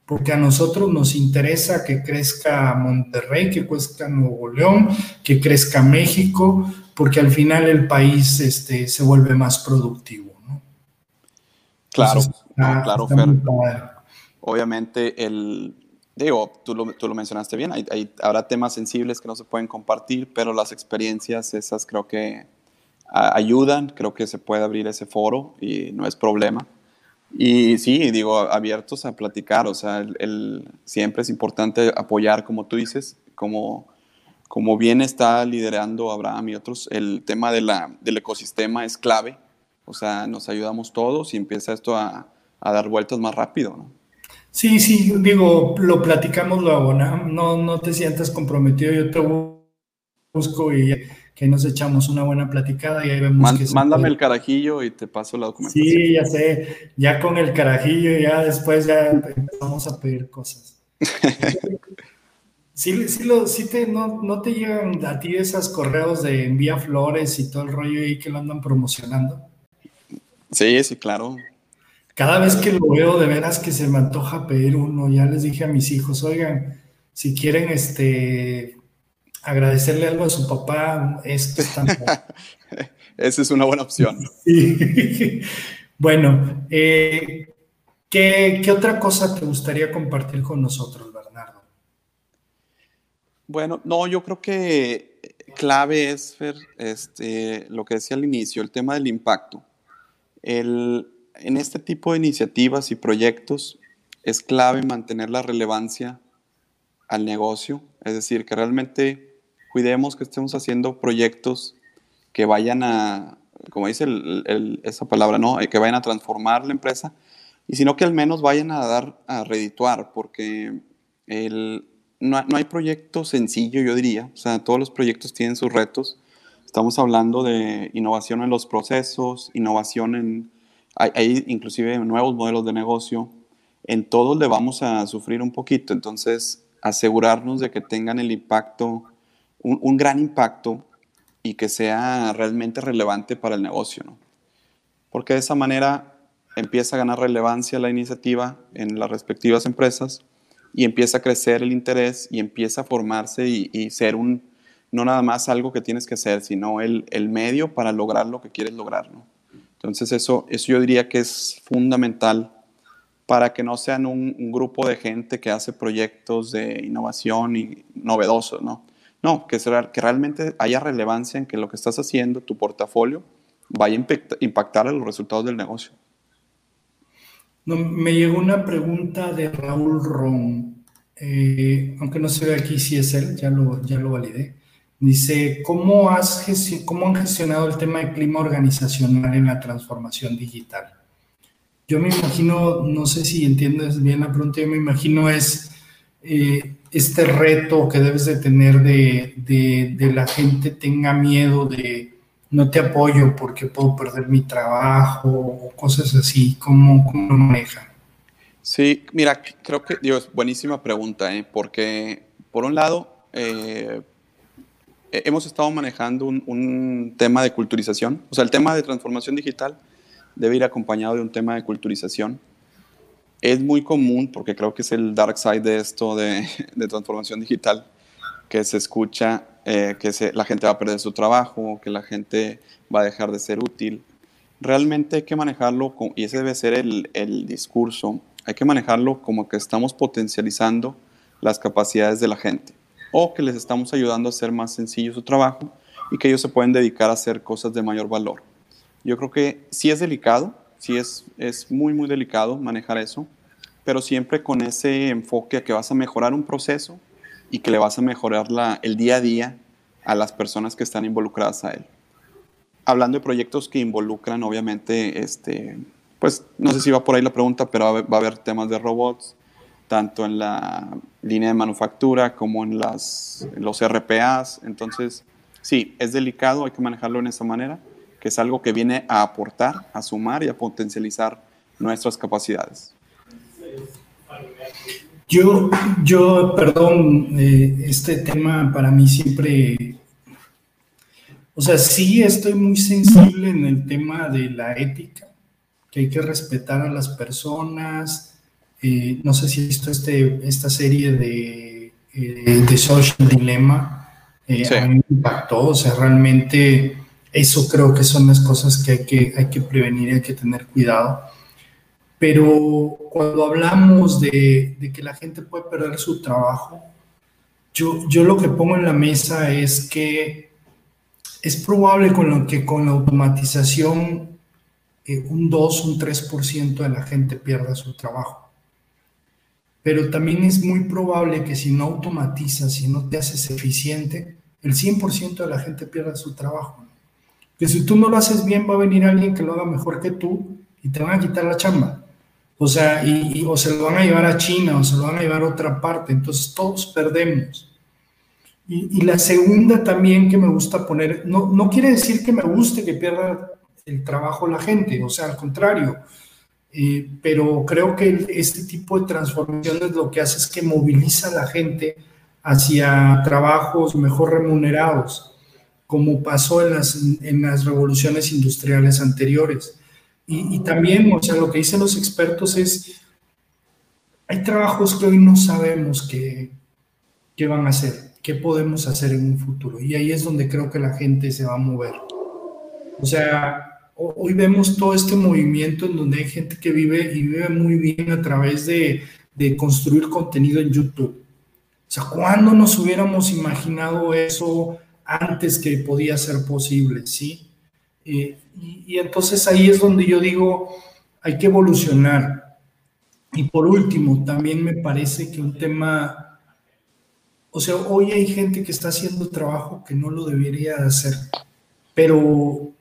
A: Porque a nosotros nos interesa que crezca Monterrey, que crezca Nuevo León, que crezca México, porque al final el país este, se vuelve más productivo. ¿no?
B: Claro, claro, Fer. Obviamente, el, digo, tú lo, tú lo mencionaste bien, hay, hay, habrá temas sensibles que no se pueden compartir, pero las experiencias esas creo que ayudan, creo que se puede abrir ese foro y no es problema. Y sí, digo, abiertos a platicar, o sea, el, siempre es importante apoyar, como tú dices, como como bien está liderando Abraham y otros, el tema de la, del ecosistema es clave. O sea, nos ayudamos todos y empieza esto a, a dar vueltas más rápido, ¿no?
A: Sí, sí, digo, lo platicamos luego, ¿no? No, no te sientas comprometido, yo te busco y que nos echamos una buena platicada y ahí vemos que
B: Mándame el carajillo y te paso la documentación.
A: Sí, ya sé, ya con el carajillo ya después ya empezamos a pedir cosas. [LAUGHS] Sí, sí, lo, sí te, no, no, te llegan a ti esos correos de envía flores y todo el rollo ahí que lo andan promocionando.
B: Sí, sí, claro.
A: Cada vez que lo veo, de veras que se me antoja pedir uno. Ya les dije a mis hijos, oigan, si quieren este agradecerle algo a su papá, esto es tan... [LAUGHS]
B: Esa es una buena opción.
A: Sí. [LAUGHS] bueno, eh, ¿qué, ¿qué otra cosa te gustaría compartir con nosotros, Bernardo?
B: Bueno, no, yo creo que clave es, Fer, este, lo que decía al inicio, el tema del impacto. El, en este tipo de iniciativas y proyectos es clave mantener la relevancia al negocio, es decir, que realmente cuidemos que estemos haciendo proyectos que vayan a, como dice esa palabra, ¿no? que vayan a transformar la empresa, y sino que al menos vayan a dar, a redituar, porque el, no, hay proyecto sencillo, yo diría. O sea, todos los proyectos tienen sus retos. Estamos hablando de innovación en los procesos, innovación en... Hay, inclusive nuevos modelos de negocio. En todos le vamos a sufrir un poquito. Entonces, asegurarnos de que tengan el impacto, un, gran impacto y que sea realmente relevante para el negocio. Porque de esa manera empieza a ganar relevancia la iniciativa en las respectivas empresas y empieza a crecer el interés y empieza a formarse y, ser un, no nada más algo que tienes que hacer, sino el, medio para lograr lo que quieres lograr. Entonces eso, eso yo diría que es fundamental para que no sean un, grupo de gente que hace proyectos de innovación y novedosos, ¿no? No, que, que realmente haya relevancia en que lo que estás haciendo, tu portafolio, vaya a impactar a los resultados del negocio
A: me llegó una pregunta de Raúl Ron, eh, aunque no se ve aquí si es él, ya lo, ya lo validé. Dice, ¿cómo, has ¿cómo han gestionado el tema de clima organizacional en la transformación digital? Yo me imagino, no sé si entiendes bien la pregunta, yo me imagino es eh, este reto que debes de tener de, de, de la gente tenga miedo de, no te apoyo porque puedo perder mi trabajo o cosas así? ¿Cómo, cómo lo manejan?
B: Sí, mira, creo que, Dios, buenísima pregunta, ¿eh? porque por un lado, eh, hemos estado manejando un, tema de culturización, o sea, el tema de transformación digital debe ir acompañado de un tema de culturización. Es muy común, porque creo que es el dark side de esto de, [LAUGHS] transformación digital, que se escucha eh, que la gente va a perder su trabajo, que la gente va a dejar de ser útil. Realmente hay que manejarlo, y ese debe ser el discurso, hay que manejarlo como que estamos potencializando las capacidades de la gente. O que les estamos ayudando a hacer más sencillo su trabajo y que ellos se pueden dedicar a hacer cosas de mayor valor. Yo creo que sí es delicado, sí es, es muy, muy delicado manejar eso, pero siempre con ese enfoque a que vas a mejorar un proceso y que le vas a mejorar la, el día a día a las personas que están involucradas a él. Hablando de proyectos que involucran, obviamente, este, pues no sé si va por ahí la pregunta, pero va a haber temas de robots, tanto en la línea de manufactura como en las, los RPAs. Entonces, sí, es delicado, hay que manejarlo en esa manera, que es algo que viene a aportar, a sumar y a potencializar nuestras capacidades.
A: Yo, yo perdón, eh, este tema para mí siempre, o sea, sí estoy muy sensible en el tema de la ética, que hay que respetar a las personas. Eh, no sé si visto este, esta serie de, eh, de Social Dilemma, a mí me impactó, o sea, realmente eso creo que son las cosas que hay que, hay que prevenir, hay que tener cuidado. Pero cuando hablamos de, que la gente puede perder su trabajo, yo, yo lo que pongo en la mesa es que es probable con lo que con la automatización eh, un 2, un 3% de la gente pierda su trabajo. Pero también es muy probable que si no automatizas, si no te haces eficiente, el 100% de la gente pierda su trabajo. Que si tú no lo haces bien, va a venir alguien que lo haga mejor que tú y te van a quitar la chamba. O sea, y, o se lo van a llevar a China o se lo van a llevar a otra parte. Entonces todos perdemos. Y, la segunda también que me gusta poner, no, no quiere decir que me guste que pierda el trabajo la gente, o sea, al contrario. Eh, pero creo que este tipo de transformaciones lo que hace es que moviliza a la gente hacia trabajos mejor remunerados, como pasó en las, en las revoluciones industriales anteriores. Y, también, o sea, lo que dicen los expertos es, hay trabajos que hoy no sabemos qué, qué van a hacer, qué podemos hacer en un futuro. Y ahí es donde creo que la gente se va a mover. O sea, hoy vemos todo este movimiento en donde hay gente que vive y vive muy bien a través de, de construir contenido en YouTube. O sea, ¿cuándo nos hubiéramos imaginado eso antes que podía ser posible? ¿Sí? Eh, y, entonces ahí es donde yo digo, hay que evolucionar. Y por último, también me parece que un tema, o sea, hoy hay gente que está haciendo trabajo que no lo debería hacer, pero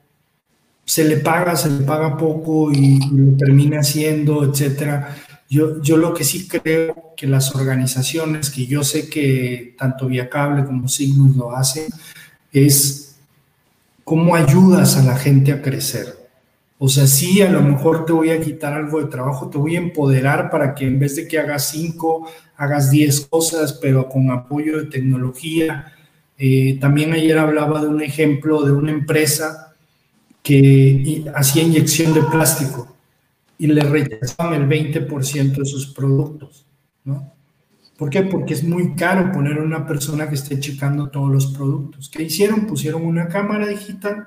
A: se le paga, se le paga poco y, lo termina haciendo, etcétera. Yo, yo lo que sí creo que las organizaciones, que yo sé que tanto Viacable como Signus lo hacen, es ¿Cómo ayudas a la gente a crecer? O sea, sí, a lo mejor te voy a quitar algo de trabajo, te voy a empoderar para que en vez de que hagas cinco, hagas diez cosas, pero con apoyo de tecnología. Eh, también ayer hablaba de un ejemplo de una empresa que hacía inyección de plástico y le rechazaban el 20% de sus productos, ¿no? ¿Por qué? Porque es muy caro poner a una persona que esté checando todos los productos. ¿Qué hicieron? Pusieron una cámara digital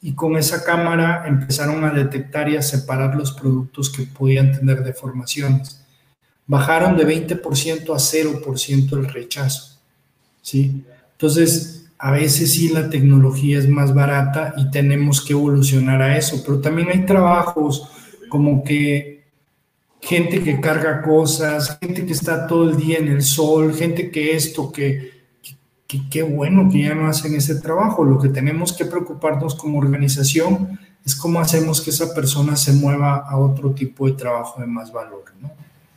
A: y con esa cámara empezaron a detectar y a separar los productos que podían tener deformaciones. Bajaron de 20% a 0% el rechazo. ¿sí? Entonces, a veces sí la tecnología es más barata y tenemos que evolucionar a eso, pero también hay trabajos como que gente que carga cosas, gente que está todo el día en el sol, gente que esto, que qué bueno que ya no hacen ese trabajo. Lo que tenemos que preocuparnos como organización es cómo hacemos que esa persona se mueva a otro tipo de trabajo de más valor.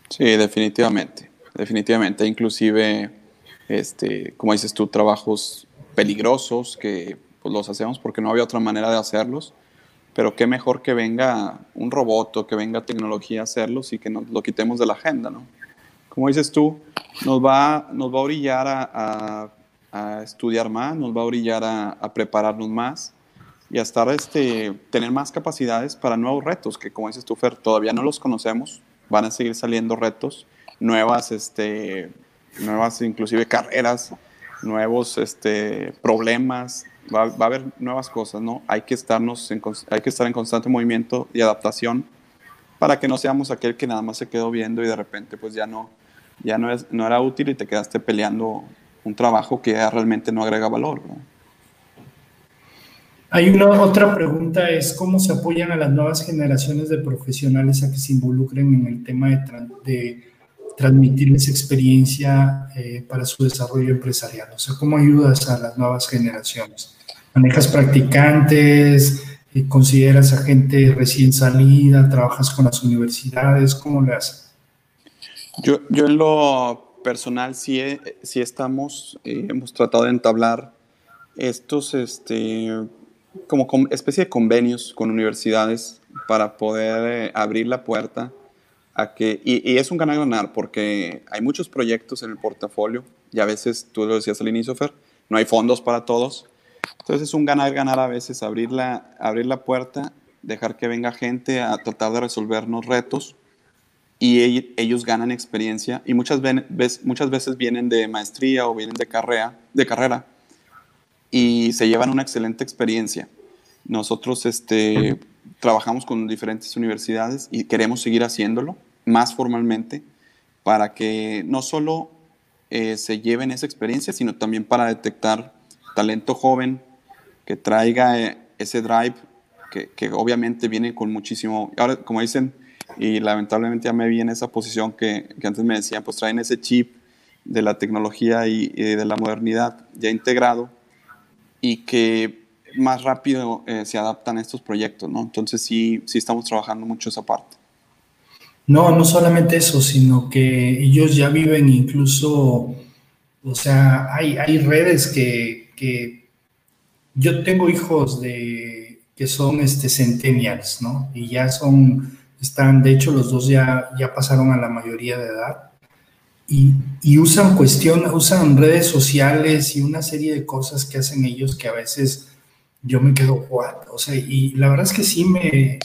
B: Sí, definitivamente, definitivamente. Inclusive, este, como dices tú, trabajos peligrosos que pues, los hacemos porque no había otra manera de hacerlos pero qué mejor que venga un robot o que venga tecnología a hacerlos y que nos lo quitemos de la agenda, ¿no? Como dices tú, nos va, nos va a orillar a, estudiar más, nos va a orillar a, a, prepararnos más y a estar, este, tener más capacidades para nuevos retos, que como dices tú, Fer, todavía no los conocemos, van a seguir saliendo retos, nuevas, este, nuevas inclusive carreras, nuevos este, problemas, va, a haber nuevas cosas, ¿no? Hay que, estarnos hay que estar en constante movimiento y adaptación para que no seamos aquel que nada más se quedó viendo y de repente pues ya no, ya no, es, no era útil y te quedaste peleando un trabajo que realmente no agrega valor.
A: Hay una otra pregunta, es cómo se apoyan a las nuevas generaciones de profesionales a que se involucren en el tema de, de transmitirles experiencia eh, para su desarrollo empresarial. O sea, ¿cómo ayudas a las nuevas generaciones? ¿Manejas practicantes? ¿Consideras a gente recién salida? ¿Trabajas con las universidades? ¿Cómo le haces?
B: Yo, yo en lo personal sí, sí estamos, eh, hemos tratado de entablar estos este, como especie de convenios con universidades para poder eh, abrir la puerta a que, y, es un ganar-ganar porque hay muchos proyectos en el portafolio y a veces, tú lo decías al inicio, Fer, no hay fondos para todos. Entonces es un ganar-ganar a veces abrir la, abrir la puerta, dejar que venga gente a tratar de resolvernos retos y ellos ganan experiencia y muchas, veces, muchas veces vienen de maestría o vienen de carrera, de carrera y se llevan una excelente experiencia. Nosotros este, trabajamos con diferentes universidades y queremos seguir haciéndolo más formalmente para que no solo eh, se lleven esa experiencia, sino también para detectar talento joven que traiga eh, ese drive que, que, obviamente viene con muchísimo, ahora como dicen, y lamentablemente ya me vi en esa posición que, que antes me decían, pues traen ese chip de la tecnología y, de la modernidad ya integrado y que más rápido eh, se adaptan estos proyectos, ¿no? Entonces sí, sí estamos trabajando mucho esa parte.
A: No, no solamente eso, sino que ellos ya viven incluso, o sea, hay, hay redes que, que yo tengo hijos de que son este centennials, ¿no? Y ya son, están, de hecho los dos ya, ya pasaron a la mayoría de edad y, usan cuestión, usan redes sociales y una serie de cosas que hacen ellos que a veces yo me quedo, what? O sea, y la verdad es que sí me,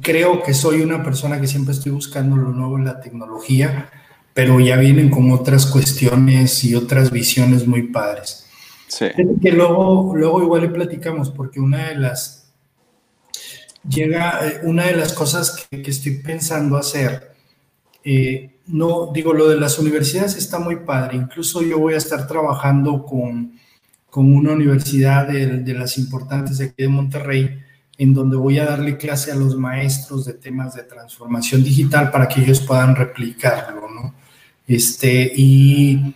A: creo que soy una persona que siempre estoy buscando lo nuevo en la tecnología, pero ya vienen con otras cuestiones y otras visiones muy padres. Sí. Que luego, luego igual le platicamos, porque una de las, llega, eh, una de las cosas que, que estoy pensando hacer, eh, no, digo, lo de las universidades está muy padre. Incluso yo voy a estar trabajando con, con una universidad de, de, las importantes de aquí de Monterrey, en donde voy a darle clase a los maestros de temas de transformación digital para que ellos puedan replicarlo, ¿no? Este, y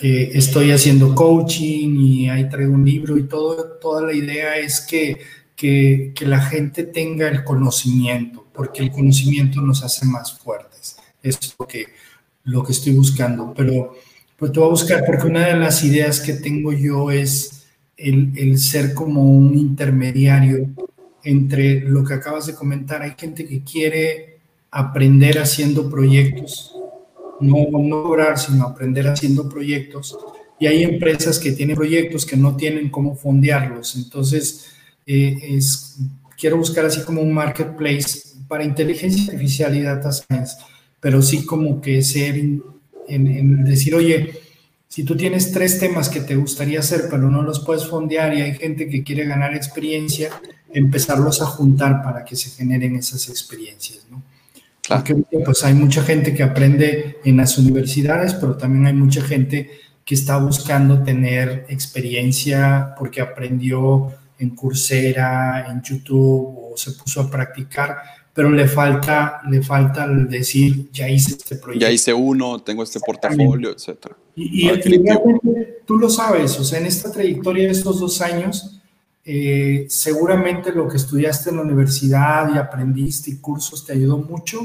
A: eh, estoy haciendo coaching y ahí traigo un libro y todo, toda la idea es que, que, que la gente tenga el conocimiento, porque el conocimiento nos hace más fuertes es lo que, lo que estoy buscando. Pero pues te voy a buscar porque una de las ideas que tengo yo es el, el ser como un intermediario entre lo que acabas de comentar. Hay gente que quiere aprender haciendo proyectos, no, no cobrar, sino aprender haciendo proyectos. Y hay empresas que tienen proyectos que no tienen cómo fondearlos. Entonces, eh, quiero buscar así como un marketplace para inteligencia artificial y data science pero sí como que ser en, decir, oye, si tú tienes tres temas que te gustaría hacer, pero no los puedes fondear y hay gente que quiere ganar experiencia, empezarlos a juntar para que se generen esas experiencias, ¿no? Porque pues hay mucha gente que aprende en las universidades, pero también hay mucha gente que está buscando tener experiencia porque aprendió en Coursera, en YouTube o se puso a practicar, pero le falta, le falta decir, ya hice este proyecto.
B: Ya hice uno, tengo este portafolio, etc.
A: Y, y tú lo sabes, o sea, en esta trayectoria de estos dos años, eh, seguramente lo que estudiaste en la universidad y aprendiste y cursos te ayudó mucho,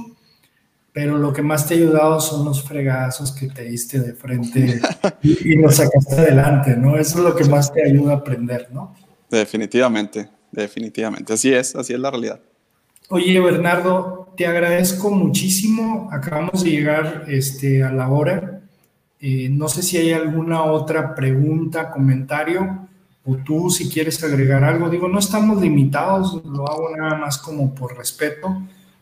A: pero lo que más te ha ayudado son los fregazos que te diste de frente y, y los sacaste adelante, ¿no? Eso es lo que más te ayuda a aprender, ¿no?
B: Definitivamente, definitivamente. Así es, así es la realidad.
A: Oye, Bernardo, te agradezco muchísimo. Acabamos de llegar este, a la hora. Eh, no sé si hay alguna otra pregunta, comentario, o tú si quieres agregar algo. Digo, no estamos limitados, lo hago nada más como por respeto,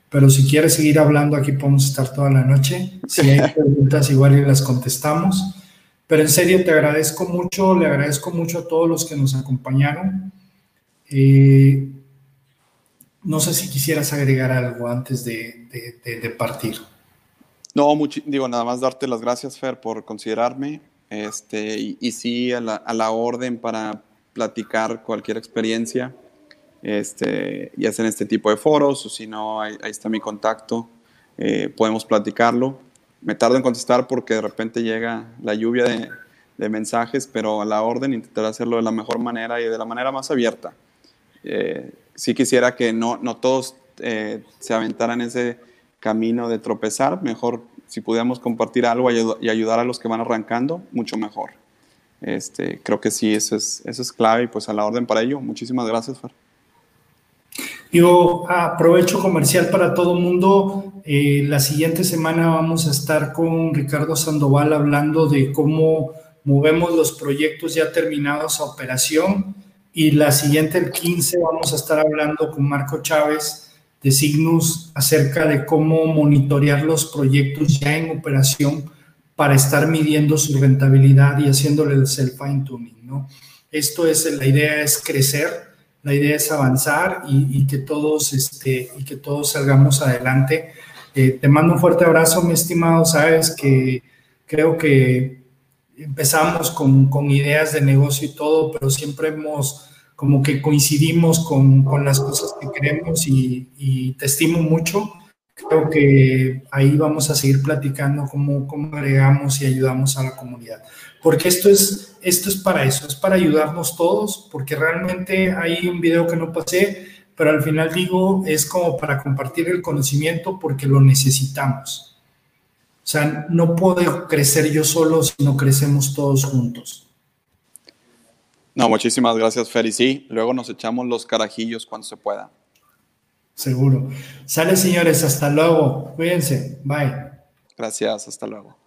A: pero si quieres seguir hablando aquí podemos estar toda la noche. Si hay [LAUGHS] preguntas, igual y las contestamos. Pero en serio, te agradezco mucho, le agradezco mucho a todos los que nos acompañaron. Eh, no sé si quisieras agregar algo antes de, partir.
B: No, digo, nada más darte las gracias, Fer, por considerarme este, y, sí a la, a la, orden para platicar cualquier experiencia, este, ya sea en este tipo de foros o si no, ahí, está mi contacto, eh, podemos platicarlo. Me tardo en contestar porque de repente llega la lluvia de, de mensajes, pero a la orden intentar hacerlo de la mejor manera y de la manera más abierta. Eh, sí quisiera que no, no todos eh, se aventaran ese camino de tropezar, mejor si pudiéramos compartir algo y ayudar a los que van arrancando, mucho mejor. Este, creo que sí, eso es, eso es clave y pues a la orden para ello. Muchísimas gracias, Fer.
A: Yo aprovecho comercial para todo mundo. Eh, la siguiente semana vamos a estar con Ricardo Sandoval hablando de cómo movemos los proyectos ya terminados a operación y la siguiente, el 15, vamos a estar hablando con Marco Chávez de Signus acerca de cómo monitorear los proyectos ya en operación para estar midiendo su rentabilidad y haciéndoles el fine tuning, ¿no? Esto es, la idea es crecer, la idea es avanzar y, que, todos, este, y que todos salgamos adelante. Eh, te mando un fuerte abrazo, mi estimado, sabes que creo que empezamos con, con, ideas de negocio y todo, pero siempre hemos como que coincidimos con, con las cosas que queremos y, y, te estimo mucho. Creo que ahí vamos a seguir platicando cómo, cómo agregamos y ayudamos a la comunidad. Porque esto es, esto es para eso, es para ayudarnos todos, porque realmente hay un video que no pasé, pero al final digo, es como para compartir el conocimiento porque lo necesitamos. O sea, no puedo crecer yo solo si no crecemos todos juntos.
B: No, muchísimas gracias, Fer. Y sí, luego nos echamos los carajillos cuando se pueda.
A: Seguro. Sale, señores. Hasta luego. Cuídense. Bye.
B: Gracias. Hasta luego.